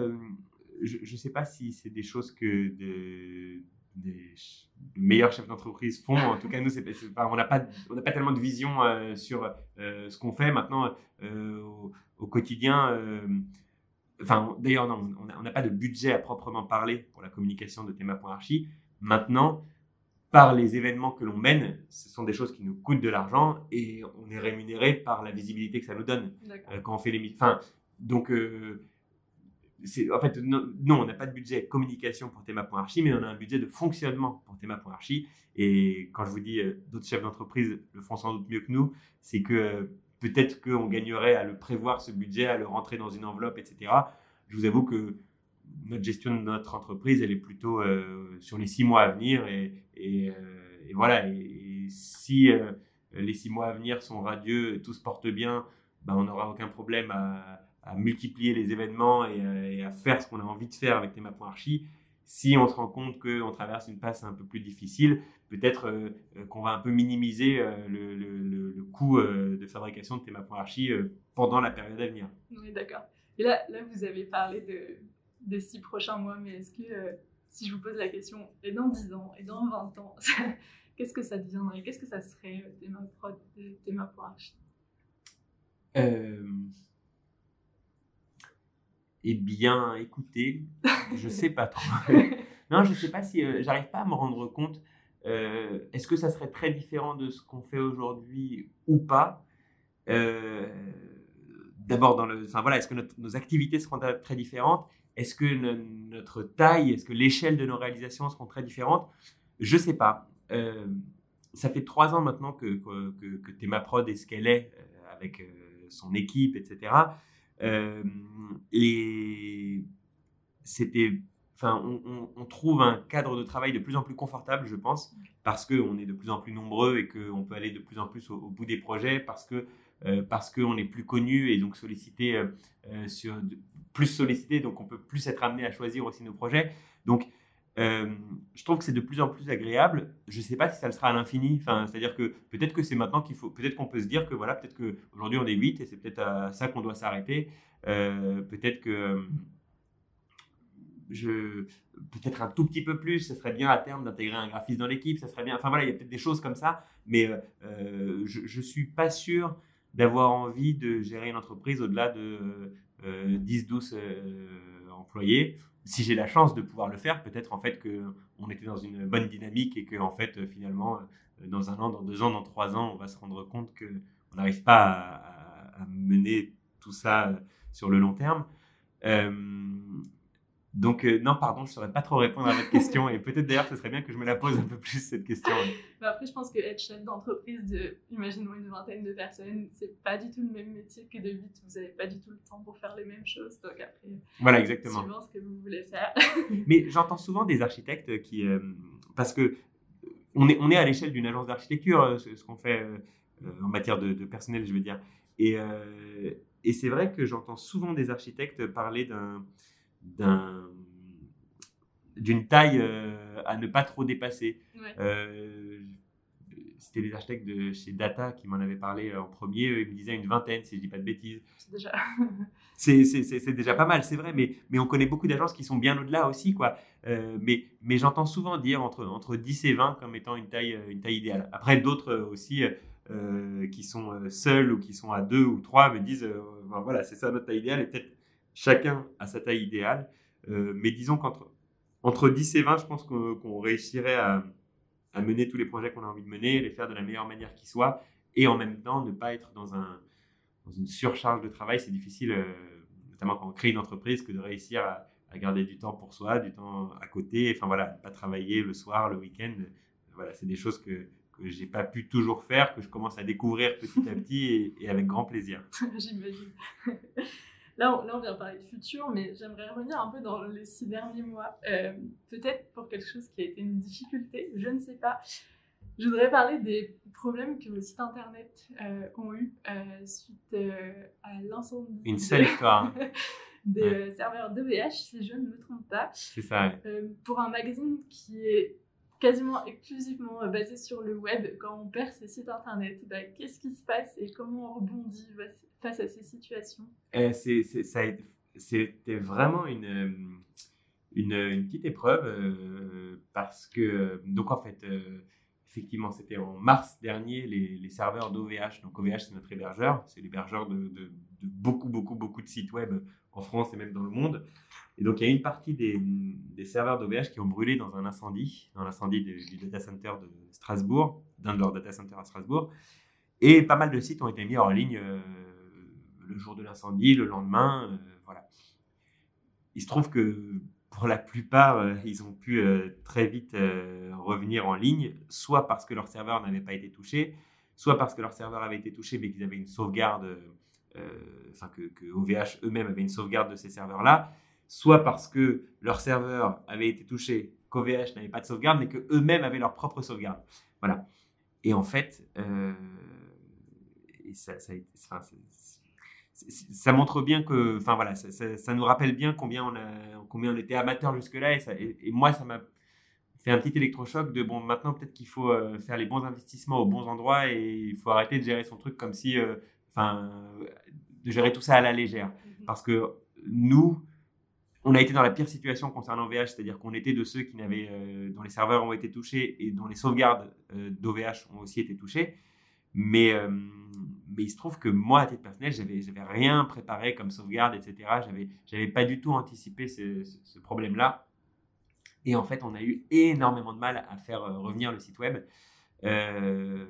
je ne sais pas si c'est des choses que de, des meilleurs chefs d'entreprise font. En tout cas, nous, on n'a pas, on pas tellement de vision euh, sur euh, ce qu'on fait maintenant euh, au, quotidien. Enfin, d'ailleurs, non, on n'a pas de budget à proprement parler pour la communication de Théma.archi. Maintenant, par les événements que l'on mène, ce sont des choses qui nous coûtent de l'argent et on est rémunéré par la visibilité que ça nous donne quand on fait les. Enfin, donc en fait, non, on n'a pas de budget communication pour Thema.archi, mais on a un budget de fonctionnement pour Thema.archi. Et quand je vous dis euh, d'autres chefs d'entreprise le font sans doute mieux que nous, c'est que euh, peut-être qu'on gagnerait à le prévoir ce budget, à le rentrer dans une enveloppe, etc. Je vous avoue que notre gestion de notre entreprise, elle est plutôt euh, sur les six mois à venir. Et, voilà, et, si les six mois à venir sont radieux, tout se porte bien, ben, on n'aura aucun problème à à multiplier les événements et, à faire ce qu'on a envie de faire avec Théma.archi. Si on se rend compte qu'on traverse une passe un peu plus difficile, peut-être euh, euh, qu'on va un peu minimiser euh, le, le, coût de fabrication de Théma.archi pendant la période à venir. Oui, d'accord. Et là, là, vous avez parlé de, des six prochains mois, mais est-ce que si je vous pose la question, et dans 10 ans, et dans 20 ans, qu'est-ce que ça deviendrait? Qu'est-ce que ça serait Théma.archi euh, Eh bien, écoutez, je sais pas trop. non, je sais pas si j'arrive pas à me rendre compte. Est-ce que ça serait très différent de ce qu'on fait aujourd'hui ou pas D'abord, dans le, enfin voilà, est-ce que nos activités seront très différentes? Est-ce que notre taille, est-ce que l'échelle de nos réalisations seront très différentes? Je sais pas. ça fait trois ans maintenant que, que, que, que Théma Prod est ce qu'elle est avec son équipe, etc. Euh, et c'était, enfin, on, trouve un cadre de travail de plus en plus confortable, je pense, parce qu'on est de plus en plus nombreux et qu'on peut aller de plus en plus au, bout des projets, parce que euh, parce qu'on est plus connu et donc sollicité euh, sur plus sollicité, donc on peut plus être amené à choisir aussi nos projets. Donc euh, je trouve que c'est de plus en plus agréable. Je ne sais pas si ça le sera à l'infini. Enfin, c'est-à-dire que peut-être que c'est maintenant qu'il faut, peut-être qu'on peut se dire que voilà, peut-être qu'aujourd'hui on est 8 et c'est peut-être à ça qu'on doit s'arrêter. Euh, peut-être que je, peut-être un tout petit peu plus, ce serait bien à terme d'intégrer un graphiste dans l'équipe, ça serait bien. Enfin voilà, il y a peut-être des choses comme ça, mais euh, je ne suis pas sûr d'avoir envie de gérer une entreprise au-delà de 10-12 employés si j'ai la chance de pouvoir le faire, peut-être en fait qu'on était dans une bonne dynamique et que en fait euh, finalement euh, dans un an, dans deux ans, dans trois ans, on va se rendre compte que on n'arrive pas à, mener tout ça euh, sur le long terme. Donc, euh, non, pardon, je ne saurais pas trop répondre à votre question. Et peut-être d'ailleurs, ce serait bien que je me la pose un peu plus, cette question. Bah, après, je pense que être chef d'entreprise de, imaginons, une vingtaine de personnes, c'est pas du tout le même métier que de vite. Vous n'avez pas du tout le temps pour faire les mêmes choses. Donc, après, voilà, exactement. suivant ce que vous voulez faire. Mais j'entends souvent des architectes qui. Euh, parce que on est, on est à l'échelle d'une agence d'architecture, euh, ce, qu'on fait en matière de, de, personnel, je veux dire. Et, et c'est vrai que j'entends souvent des architectes parler d'un d'une taille euh, à ne pas trop dépasser. Euh, c'était les architectes de chez Data qui m'en avaient parlé euh, en premier. Ils me disaient une vingtaine, si je dis pas de bêtises. C'est déjà. c'est déjà pas mal, c'est vrai, mais, mais on connaît beaucoup d'agences qui sont bien au-delà aussi. Quoi. mais mais j'entends souvent dire entre, entre 10 et 20 comme étant une taille, une taille idéale. Après, d'autres aussi qui sont seuls ou qui sont à 2 ou 3 me disent voilà, c'est ça notre taille idéale et peut-être chacun a sa taille idéale. Euh, mais disons qu'entre entre 10 et 20, je pense qu'on réussirait à, mener tous les projets qu'on a envie de mener, les faire de la meilleure manière qui soit, et en même temps ne pas être dans, un, dans une surcharge de travail. C'est difficile, euh, notamment quand on crée une entreprise, que de réussir à, garder du temps pour soi, du temps à côté, enfin voilà, pas travailler le soir, le week-end. Voilà, c'est des choses que, que j'ai pas pu toujours faire, que je commence à découvrir petit à petit et, et avec grand plaisir. J'imagine. Là on, là, on vient parler de futur, mais j'aimerais revenir un peu dans les six derniers mois. Euh, peut-être pour quelque chose qui a été une difficulté, je ne sais pas. Je voudrais parler des problèmes que vos sites internet euh, ont eu euh, suite à l'incendie. Une seule histoire. des serveurs d'OVH, si je ne me trompe pas. C'est ça. pour un magazine qui est quasiment exclusivement basé sur le web, quand on perd ses sites internet, bah, qu'est-ce qui se passe et comment on rebondit? Face à ces situations eh, C'était vraiment une, euh, une, une, petite épreuve euh, parce que, donc en fait, euh, effectivement, c'était en mars dernier, les, serveurs d'OVH, donc OVH c'est notre hébergeur, c'est l'hébergeur de, beaucoup, beaucoup, beaucoup de sites web en France et même dans le monde. Et donc il y a une partie des, des serveurs d'OVH qui ont brûlé dans un incendie, dans l'incendie du data center de Strasbourg, d'un de leurs data centers à Strasbourg. Et pas mal de sites ont été mis en ligne le jour de l'incendie, le lendemain. Euh, voilà. Il se trouve que pour la plupart, euh, ils ont pu euh, très vite revenir en ligne, soit parce que leur serveur n'avait pas été touché, soit parce que leur serveur avait été touché mais qu'ils avaient une sauvegarde, enfin que, OVH eux-mêmes avaient une sauvegarde de ces serveurs-là, soit parce que leur serveur avait été touché, qu'OVH n'avait pas de sauvegarde, mais qu'eux-mêmes avaient leur propre sauvegarde. Voilà. Et en fait, ça, ça, enfin, ça montre bien que, enfin voilà, ça, nous rappelle bien combien on, a, combien on était amateur jusque-là. Et, et, moi, ça m'a fait un petit électrochoc de bon, maintenant peut-être qu'il faut euh, faire les bons investissements aux bons endroits et il faut arrêter de gérer son truc comme si, euh, enfin, de gérer tout ça à la légère. Mhm. Parce que nous, on a été dans la pire situation concernant VH, c'est-à-dire qu'on était de ceux qui n'avaient, euh, dont les serveurs ont été touchés et dont les sauvegardes d'OVH ont aussi été touchées. Mais, mais il se trouve que moi, à titre personnel, j'avais, j'avais rien préparé comme sauvegarde, etc. J'avais, j'avais pas du tout anticipé ce, problème-là. Et en fait, on a eu énormément de mal à faire euh, revenir le site web. Euh,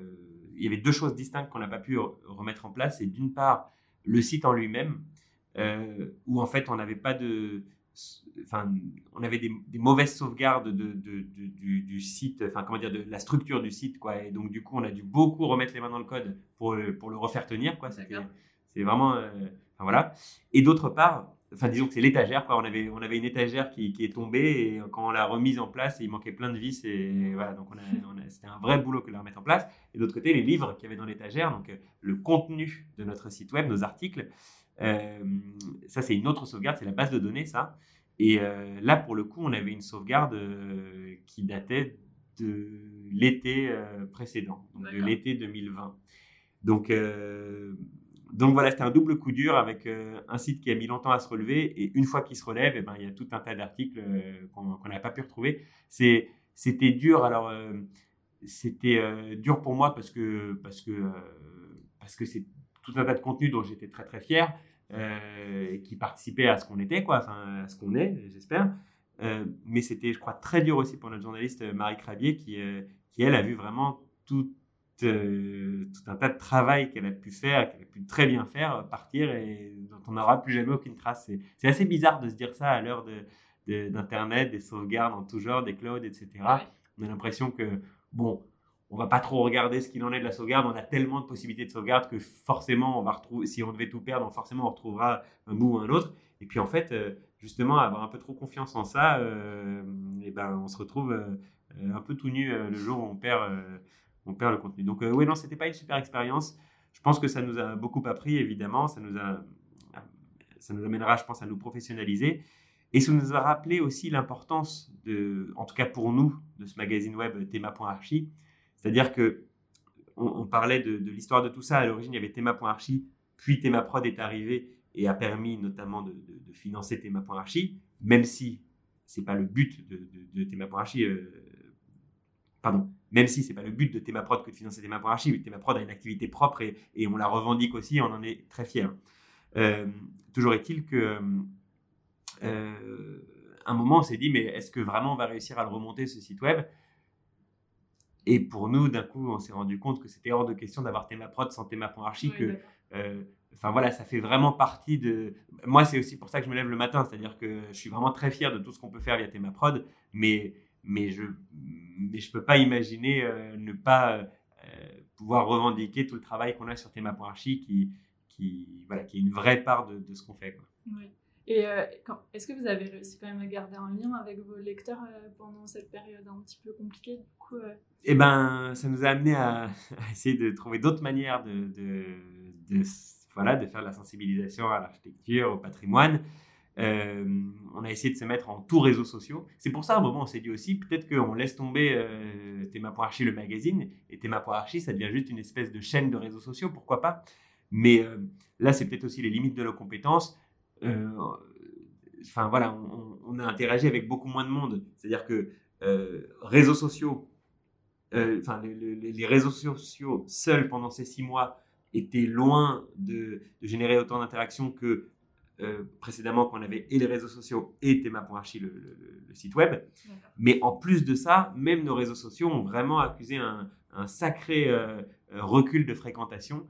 il y avait deux choses distinctes qu'on n'a pas pu remettre en place. C'est d'une part le site en lui-même, euh, où en fait on n'avait pas de, enfin, on avait des, mauvaises sauvegardes de, du, site, enfin, comment dire, de la structure du site, quoi. Et donc, du coup, on a dû beaucoup remettre les mains dans le code pour, pour le refaire tenir, quoi. C'est vraiment, euh, voilà. Et d'autre part, enfin, disons que c'est l'étagère, quoi. On avait, on avait une étagère qui, qui, est tombée et quand on l'a remise en place, il manquait plein de vis et voilà. Donc, on a, c'était un vrai boulot que de la remettre en place. Et d'autre côté, les livres qu'il y avait dans l'étagère, donc le contenu de notre site web, nos articles, euh, ça, c'est une autre sauvegarde, c'est la base de données, ça. Et euh, là, pour le coup, on avait une sauvegarde euh, qui datait de l'été précédent, donc de l'été 2020. Donc, donc voilà, c'était un double coup dur avec un site qui a mis longtemps à se relever. Et une fois qu'il se relève, eh ben, il y a tout un tas d'articles qu'on n'a pas pu retrouver. C'était dur. Alors, c'était dur pour moi parce que, parce que, parce que c'est tout un tas de contenu dont j'étais très très fier. Euh, qui participait à ce qu'on était, quoi, enfin à ce qu'on est, j'espère. Euh, mais c'était, je crois, très dur aussi pour notre journaliste euh, Marie Crabier, qui, qui elle a vu vraiment tout, tout un tas de travail qu'elle a pu faire, qu'elle a pu très bien faire, partir et dont on n'aura plus jamais aucune trace. C'est assez bizarre de se dire ça à l'heure d'Internet, de, des sauvegardes en tout genre, des clouds, etc. On a l'impression que, bon, on va pas trop regarder ce qu'il en est de la sauvegarde. On a tellement de possibilités de sauvegarde que forcément, on va retrouver, si on devait tout perdre, forcément, on retrouvera un bout ou un autre. Et puis, en fait, euh, justement, avoir un peu trop confiance en ça, et euh, eh ben, on se retrouve euh, un peu tout nu le jour où on perd, on perd le contenu. Donc, oui, non, c'était pas une super expérience. Je pense que ça nous a beaucoup appris, évidemment. Ça nous, a, ça nous amènera, je pense, à nous professionnaliser. Et ça nous a rappelé aussi l'importance, en tout cas pour nous, de ce magazine web Théma.archi c'est-à-dire que on, parlait de, l'histoire de tout ça. À l'origine, il y avait Thema.archi, puis Themaprod est arrivé et a permis notamment de, financer Thema.archi, même si c'est pas le but de, de, Thema.archi. Euh, pardon, même si c'est pas le but de Themaprod que de financer Thema.archi. Themaprod a une activité propre et, on la revendique aussi, on en est très fiers. Euh, toujours est-il que euh, un moment, on s'est dit, mais est-ce que vraiment on va réussir à le remonter, ce site web? Et pour nous, d'un coup, on s'est rendu compte que c'était hors de question d'avoir Thémaprod sans Théma.archi, que euh, enfin voilà, ça fait vraiment partie de. Moi, c'est aussi pour ça que je me lève le matin, c'est-à-dire que je suis vraiment très fier de tout ce qu'on peut faire via Thémaprod, mais mais je mais je peux pas imaginer euh, ne pas euh, pouvoir revendiquer tout le travail qu'on a sur Théma.archi qui qui voilà qui est une vraie part de, de ce qu'on fait. Quoi. Oui. Et euh, est-ce que vous avez réussi quand même à garder un lien avec vos lecteurs euh, pendant cette période un petit peu compliquée du coup euh? Eh ben, ça nous a amené à, essayer de trouver d'autres manières de, voilà, de faire de la sensibilisation à l'architecture, au patrimoine. on a essayé de se mettre en tout réseaux sociaux. C'est pour ça, à un moment, on s'est dit aussi, peut-être qu'on laisse tomber euh, Théma.archi, le magazine, et Théma.archi, ça devient juste une espèce de chaîne de réseaux sociaux, pourquoi pas? Mais là, c'est peut-être aussi les limites de nos compétences. Euh, enfin voilà, on, a interagi avec beaucoup moins de monde. C'est-à-dire que euh, réseaux sociaux, euh, enfin les, réseaux sociaux seuls pendant ces six mois étaient loin de, générer autant d'interactions que précédemment qu'on avait et les réseaux sociaux et Théma.archi, le, le, site web. Mais en plus de ça, même nos réseaux sociaux ont vraiment accusé un, un sacré recul de fréquentation.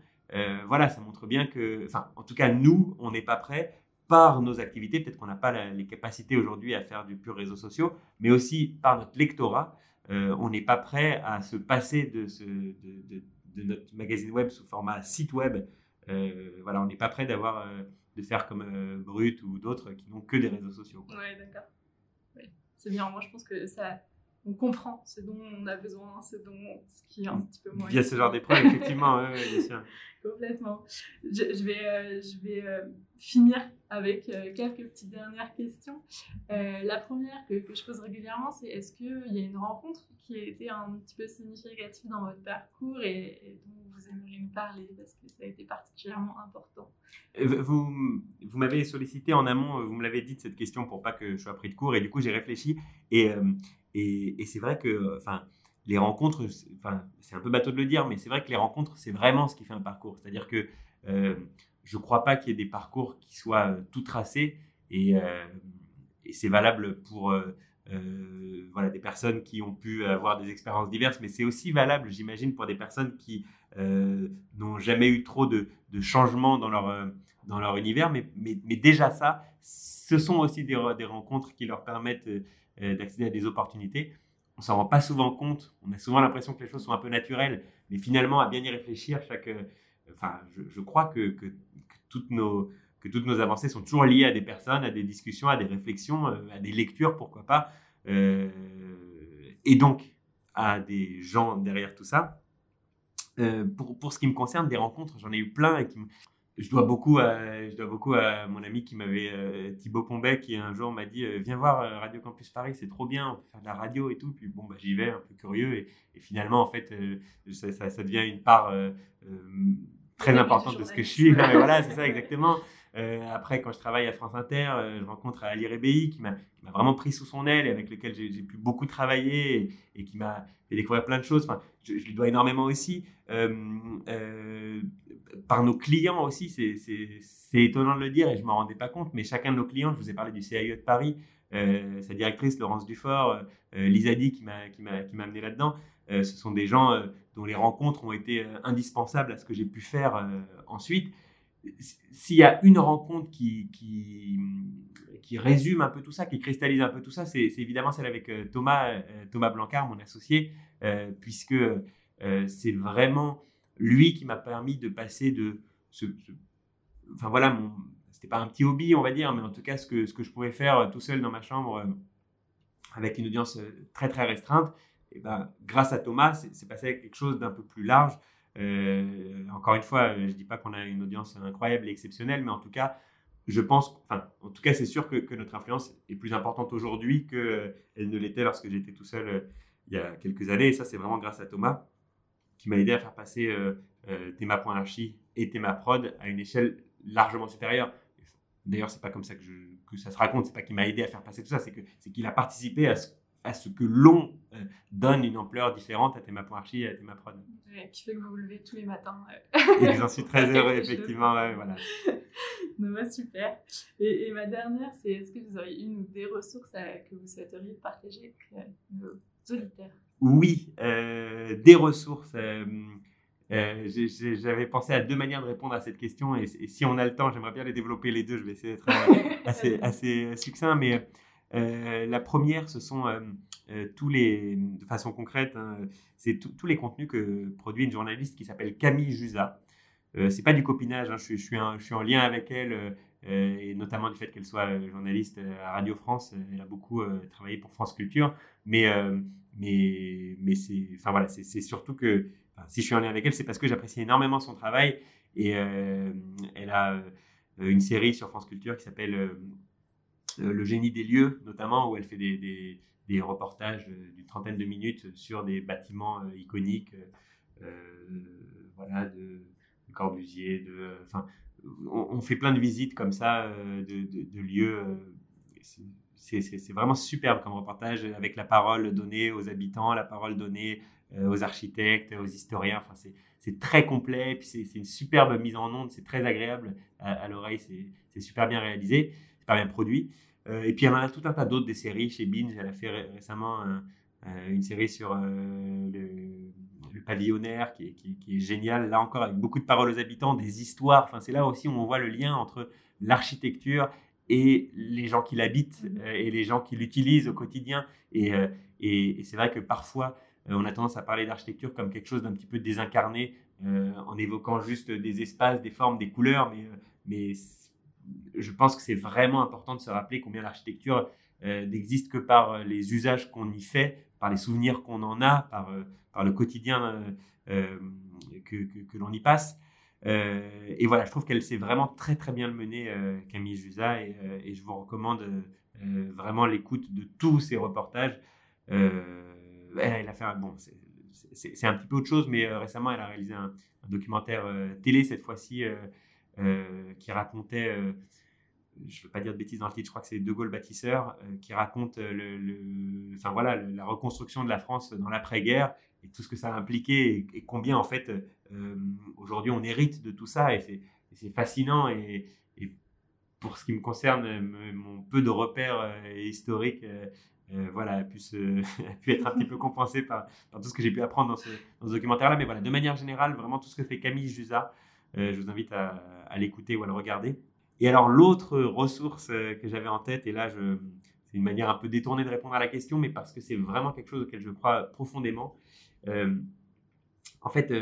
voilà, ça montre bien que, enfin, en tout cas, nous, on n'est pas prêts par nos activités, peut-être qu'on n'a pas les capacités aujourd'hui à faire du pur réseau social, mais aussi par notre lectorat, euh, on n'est pas prêt à se passer de, ce, de, notre magazine web sous format site web. Euh, voilà, on n'est pas prêt d'avoir, euh, de faire comme Brut ou d'autres qui n'ont que des réseaux sociaux. Oui, d'accord. C'est bien. Moi, je pense que ça, on comprend ce dont on a besoin, ce, dont, ce qui est un petit peu moins. Il y a ce genre d'épreuve, effectivement, bien sûr. Complètement. Je, vais, je vais finir avec euh, quelques petites dernières questions. la première que, je pose régulièrement, c'est est-ce qu'il y a une rencontre qui a été un petit peu significative dans votre parcours et, dont vous aimeriez nous parler parce que ça a été particulièrement important? Vous, vous m'avez sollicité en amont, vous me l'avez dit de cette question pour pas que je sois pris de court et du coup j'ai réfléchi et, et, c'est vrai que, les rencontres, c'est un peu bateau de le dire, mais c'est vrai que les rencontres, c'est vraiment ce qui fait un parcours. C'est-à-dire que je ne crois pas qu'il y ait des parcours qui soient tout tracés et, et c'est valable pour euh, voilà, des personnes qui ont pu avoir des expériences diverses, mais c'est aussi valable, j'imagine, pour des personnes qui euh, n'ont jamais eu trop de, changements dans leur, euh, dans leur univers. Mais, mais, mais, déjà ça, ce sont aussi des, des rencontres qui leur permettent d'accéder à des opportunités. On s'en rend pas souvent compte. On a souvent l'impression que les choses sont un peu naturelles, mais finalement, à bien y réfléchir, chaque, enfin, je, crois que, toutes nos que toutes nos avancées sont toujours liées à des personnes, à des discussions, à des réflexions, euh, à des lectures, pourquoi pas, euh, et donc à des gens derrière tout ça. Euh, pour, pour, ce qui me concerne, des rencontres, j'en ai eu plein et qui je dois beaucoup à, je dois beaucoup à mon ami qui m'avait Thibaut Pombet qui un jour m'a dit viens voir Radio Campus Paris c'est trop bien on peut faire de la radio et tout puis bon bah, j'y vais un peu curieux et, finalement en fait ça, devient une part très importante de ce que je suis voilà c'est ça exactement euh, après, quand je travaille à France Inter, euh, je rencontre Ali Rebei qui m'a vraiment pris sous son aile et avec lequel j'ai pu beaucoup travailler et, qui m'a fait découvrir plein de choses. Enfin, je, lui dois énormément aussi. Euh, par nos clients aussi, c'est étonnant de le dire et je ne m'en rendais pas compte, mais chacun de nos clients, je vous ai parlé du CIE de Paris, sa directrice Laurence Dufort, Lisa Di qui m'a amené là-dedans, ce sont des gens dont les rencontres ont été indispensables à ce que j'ai pu faire ensuite. S'il y a une rencontre qui, résume un peu tout ça, qui cristallise un peu tout ça, c'est évidemment celle avec euh, Thomas, euh, Thomas Blancard, mon associé, euh, puisque c'est vraiment lui qui m'a permis de passer de ce, enfin voilà, mon, c'était pas un petit hobby, on va dire, mais en tout cas ce que, ce que je pouvais faire tout seul dans ma chambre avec une audience très très restreinte, et ben, grâce à Thomas, c'est passé à quelque chose d'un peu plus large euh, encore une fois, je ne dis pas qu'on a une audience incroyable et exceptionnelle, mais en tout cas, je pense, enfin, en tout cas, c'est sûr que, notre influence est plus importante aujourd'hui qu'elle ne l'était lorsque j'étais tout seul euh, il y a quelques années. Et ça, c'est vraiment grâce à Thomas qui m'a aidé à faire passer euh, euh, Thema.archi et Thema.prod à une échelle largement supérieure. D'ailleurs, c'est pas comme ça que, je, que ça se raconte. C'est pas qu'il m'a aidé à faire passer tout ça, c'est qu'il a participé à ce à ce que l'on euh, donne une ampleur différente à Théma.archi et à Théma.prod. Ouais, qui fait que vous vous levez tous les matins. et j'en suis très heureux, effectivement. Ouais, voilà. bah, super. Et, ma dernière, c'est est-ce que vous auriez une ou des ressources euh, que vous souhaiteriez partager avec euh, nos auditeurs? Oui, des ressources. J'avais pensé à deux manières de répondre à cette question et, si on a le temps, j'aimerais bien les développer les deux. Je vais essayer d'être assez, assez succinct, mais euh, la première, ce sont euh, euh, tous les, de façon concrète, hein, c'est tous les contenus que produit une journaliste qui s'appelle Camille Jusa. c'est pas du copinage, hein, je, suis en, je, suis en, lien avec elle, et notamment du fait qu'elle soit journaliste à Radio France. Elle a beaucoup travaillé pour France Culture, mais, mais, mais c'est enfin, voilà, c'est surtout que si je suis en lien avec elle, c'est parce que j'apprécie énormément son travail. Et elle a une série sur France Culture qui s'appelle euh, le génie des lieux, notamment, où elle fait des, des, reportages d'une trentaine de minutes sur des bâtiments euh, iconiques, euh, voilà, de, Corbusier, de, enfin, on, fait plein de visites comme ça de, de, lieux. c'est vraiment superbe comme reportage avec la parole donnée aux habitants, la parole donnée aux architectes, aux historiens. Enfin, c'est très complet, puis c'est une superbe mise en onde, c'est très agréable à, l'oreille, c'est super bien réalisé, super bien produit. Euh, et puis elle en a tout un tas d'autres des séries chez Binge. Elle a fait récemment euh, une série sur euh, le, pavillonnaire qui est, qui, est, génial. Là encore, avec beaucoup de paroles aux habitants, des histoires. Enfin, c'est là aussi où on voit le lien entre l'architecture et les gens qui l'habitent mmh. et les gens qui l'utilisent au quotidien. Et, et, c'est vrai que parfois, on a tendance à parler d'architecture comme quelque chose d'un petit peu désincarné, en évoquant juste des espaces, des formes, des couleurs, mais, mais je pense que c'est vraiment important de se rappeler combien l'architecture euh, n'existe que par euh, les usages qu'on y fait, par les souvenirs qu'on en a, par, euh, par le quotidien que, que, l'on y passe. et voilà, je trouve qu'elle sait vraiment très très bien le mener, Camille Jusa, et, je vous recommande vraiment l'écoute de tous ses reportages. Elle, a fait un, bon, c'est un petit peu autre chose, mais récemment, elle a réalisé un, documentaire télé cette fois-ci euh, qui racontait euh, je ne veux pas dire de bêtises dans le titre, je crois que c'est De Gaulle bâtisseur, qui raconte le, enfin, voilà, la reconstruction de la France dans l'après-guerre et tout ce que ça a impliqué et, combien en fait aujourd'hui on hérite de tout ça et c'est fascinant et, pour ce qui me concerne, mon peu de repères historiques euh, voilà, a pu, être un petit peu compensé par, tout ce que j'ai pu apprendre dans ce, documentaire-là. Mais voilà, de manière générale, vraiment tout ce que fait Camille Jusa, euh, je vous invite à, l'écouter ou à le regarder. Et alors, l'autre ressource euh, que j'avais en tête, et là, c'est une manière un peu détournée de répondre à la question, mais parce que c'est vraiment quelque chose auquel je crois profondément. en fait,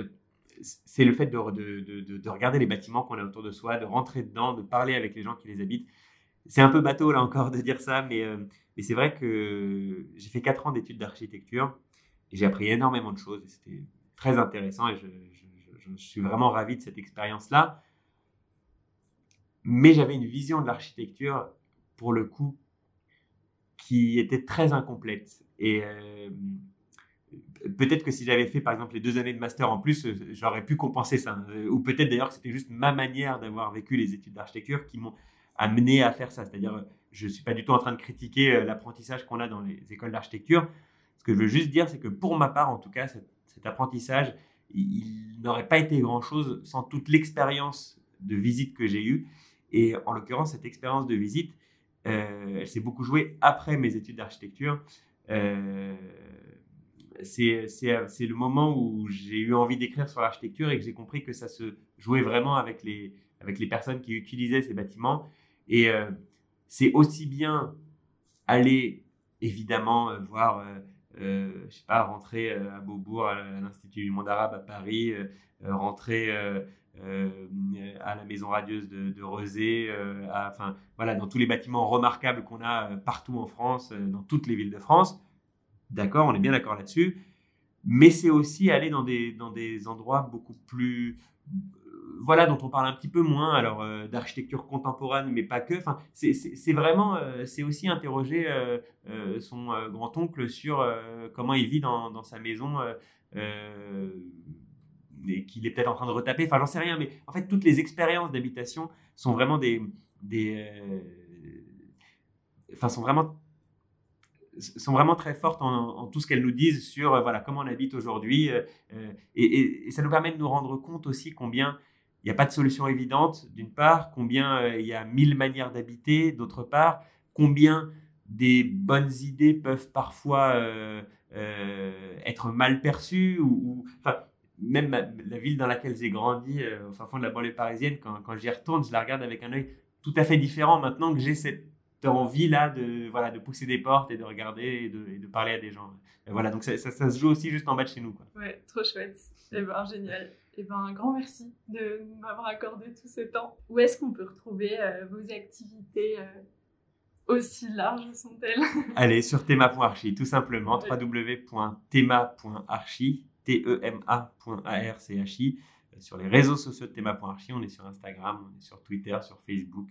c'est le fait de, de, de, regarder les bâtiments qu'on a autour de soi, de rentrer dedans, de parler avec les gens qui les habitent. C'est un peu bateau là encore de dire ça, mais c'est vrai que j'ai fait 4 ans d'études d'architecture et j'ai appris énormément de choses c'était très intéressant et je, suis vraiment ravi de cette expérience-là. Mais j'avais une vision de l'architecture, pour le coup, qui était très incomplète. Et euh, peut-être que si j'avais fait, par exemple, les deux années de master en plus, j'aurais pu compenser ça. Ou peut-être d'ailleurs que c'était juste ma manière d'avoir vécu les études d'architecture qui m'ont amené à faire ça. C'est-à-dire, je ne suis pas du tout en train de critiquer euh, l'apprentissage qu'on a dans les écoles d'architecture. Ce que je veux juste dire, c'est que pour ma part, en tout cas, cet, apprentissage, il, n'aurait pas été grand-chose sans toute l'expérience de visite que j'ai eue. Et en l'occurrence, cette expérience de visite, euh, elle s'est beaucoup jouée après mes études d'architecture. Euh, c'est le moment où j'ai eu envie d'écrire sur l'architecture et que j'ai compris que ça se jouait vraiment avec les, personnes qui utilisaient ces bâtiments. Et euh, c'est aussi bien aller évidemment voir, euh, je sais pas, rentrer à Beaubourg, à l'Institut du monde arabe à Paris, rentrer à la maison radieuse de, de Rezé, enfin voilà, dans tous les bâtiments remarquables qu'on a partout en France, dans toutes les villes de France. D'accord, on est bien d'accord là-dessus. Mais c'est aussi aller dans des, dans des endroits beaucoup plus voilà, dont on parle un petit peu moins, alors euh, d'architecture contemporaine, mais pas que. Enfin, c'est vraiment, euh, c'est aussi interroger euh, son grand-oncle sur comment il vit dans, sa maison et qu'il est peut-être en train de retaper. Enfin, j'en sais rien, mais en fait, toutes les expériences d'habitation sont vraiment des, des enfin, sont vraiment sont vraiment très fortes en, tout ce qu'elles nous disent sur voilà comment on habite aujourd'hui et, et, ça nous permet de nous rendre compte aussi combien il n'y a pas de solution évidente, d'une part, combien euh, il y a mille manières d'habiter, d'autre part, combien des bonnes idées peuvent parfois euh, euh, être mal perçues, ou, même la ville dans laquelle j'ai grandi, au fin fond de la banlieue parisienne, quand, quand j'y retourne, je la regarde avec un œil tout à fait différent maintenant que j'ai cette envie-là de, voilà, de pousser des portes et de regarder et de, parler à des gens. voilà, donc ça, ça, se joue aussi juste en bas de chez nous. Quoi. Ouais, trop chouette. Eh ben, génial. Eh ben, un grand merci de m'avoir accordé tout ce temps. Où est-ce qu'on peut retrouver euh, vos activités euh, aussi larges sont-elles? Allez, sur thema.archi, tout simplement, www.thema.archi, T-E-M-A.A-R-C-H-I. Euh, sur les réseaux sociaux de thema.archi, on est sur Instagram, on est sur Twitter, sur Facebook,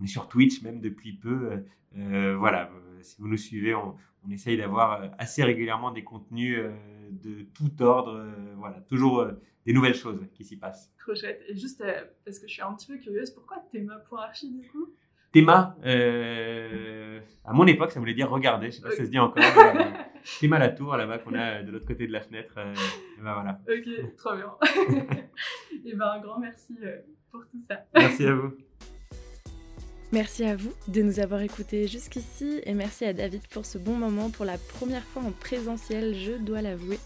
on est sur Twitch même depuis peu. voilà, si vous nous suivez, on, on essaye d'avoir assez régulièrement des contenus de tout ordre. voilà, toujours des nouvelles choses qui s'y passent. Trop chouette. Et juste euh, parce que je suis un petit peu curieuse, pourquoi Théma.archi du coup? Théma, euh, à mon époque, ça voulait dire regarder, je sais pas si ça se dit encore. Théma la tour là-bas qu'on a de l'autre côté de la fenêtre. Euh, ben voilà. Ok, trop bien. et ben un grand merci pour tout ça. Merci à vous. Merci à vous de nous avoir écoutés jusqu'ici et merci à David pour ce bon moment pour la première fois en présentiel, je dois l'avouer.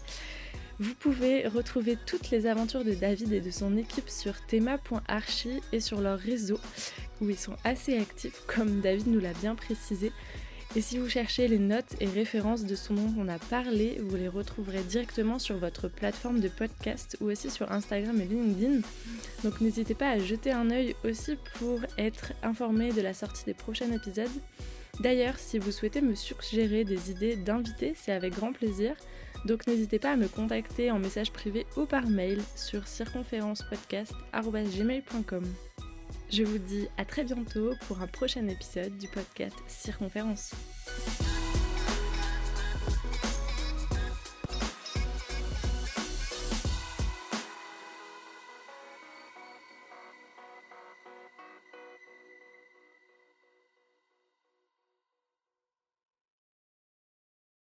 Vous pouvez retrouver toutes les aventures de David et de son équipe sur thema.archi et sur leur réseau où ils sont assez actifs comme David nous l'a bien précisé. Et si vous cherchez les notes et références de ce dont on a parlé, vous les retrouverez directement sur votre plateforme de podcast ou aussi sur Instagram et LinkedIn. Donc n'hésitez pas à jeter un œil aussi pour être informé de la sortie des prochains épisodes. D'ailleurs, si vous souhaitez me suggérer des idées d'invités, c'est avec grand plaisir. Donc n'hésitez pas à me contacter en message privé ou par mail sur circonférencepodcast.gmail.com. Je vous dis à très bientôt pour un prochain épisode du podcast Circonférence.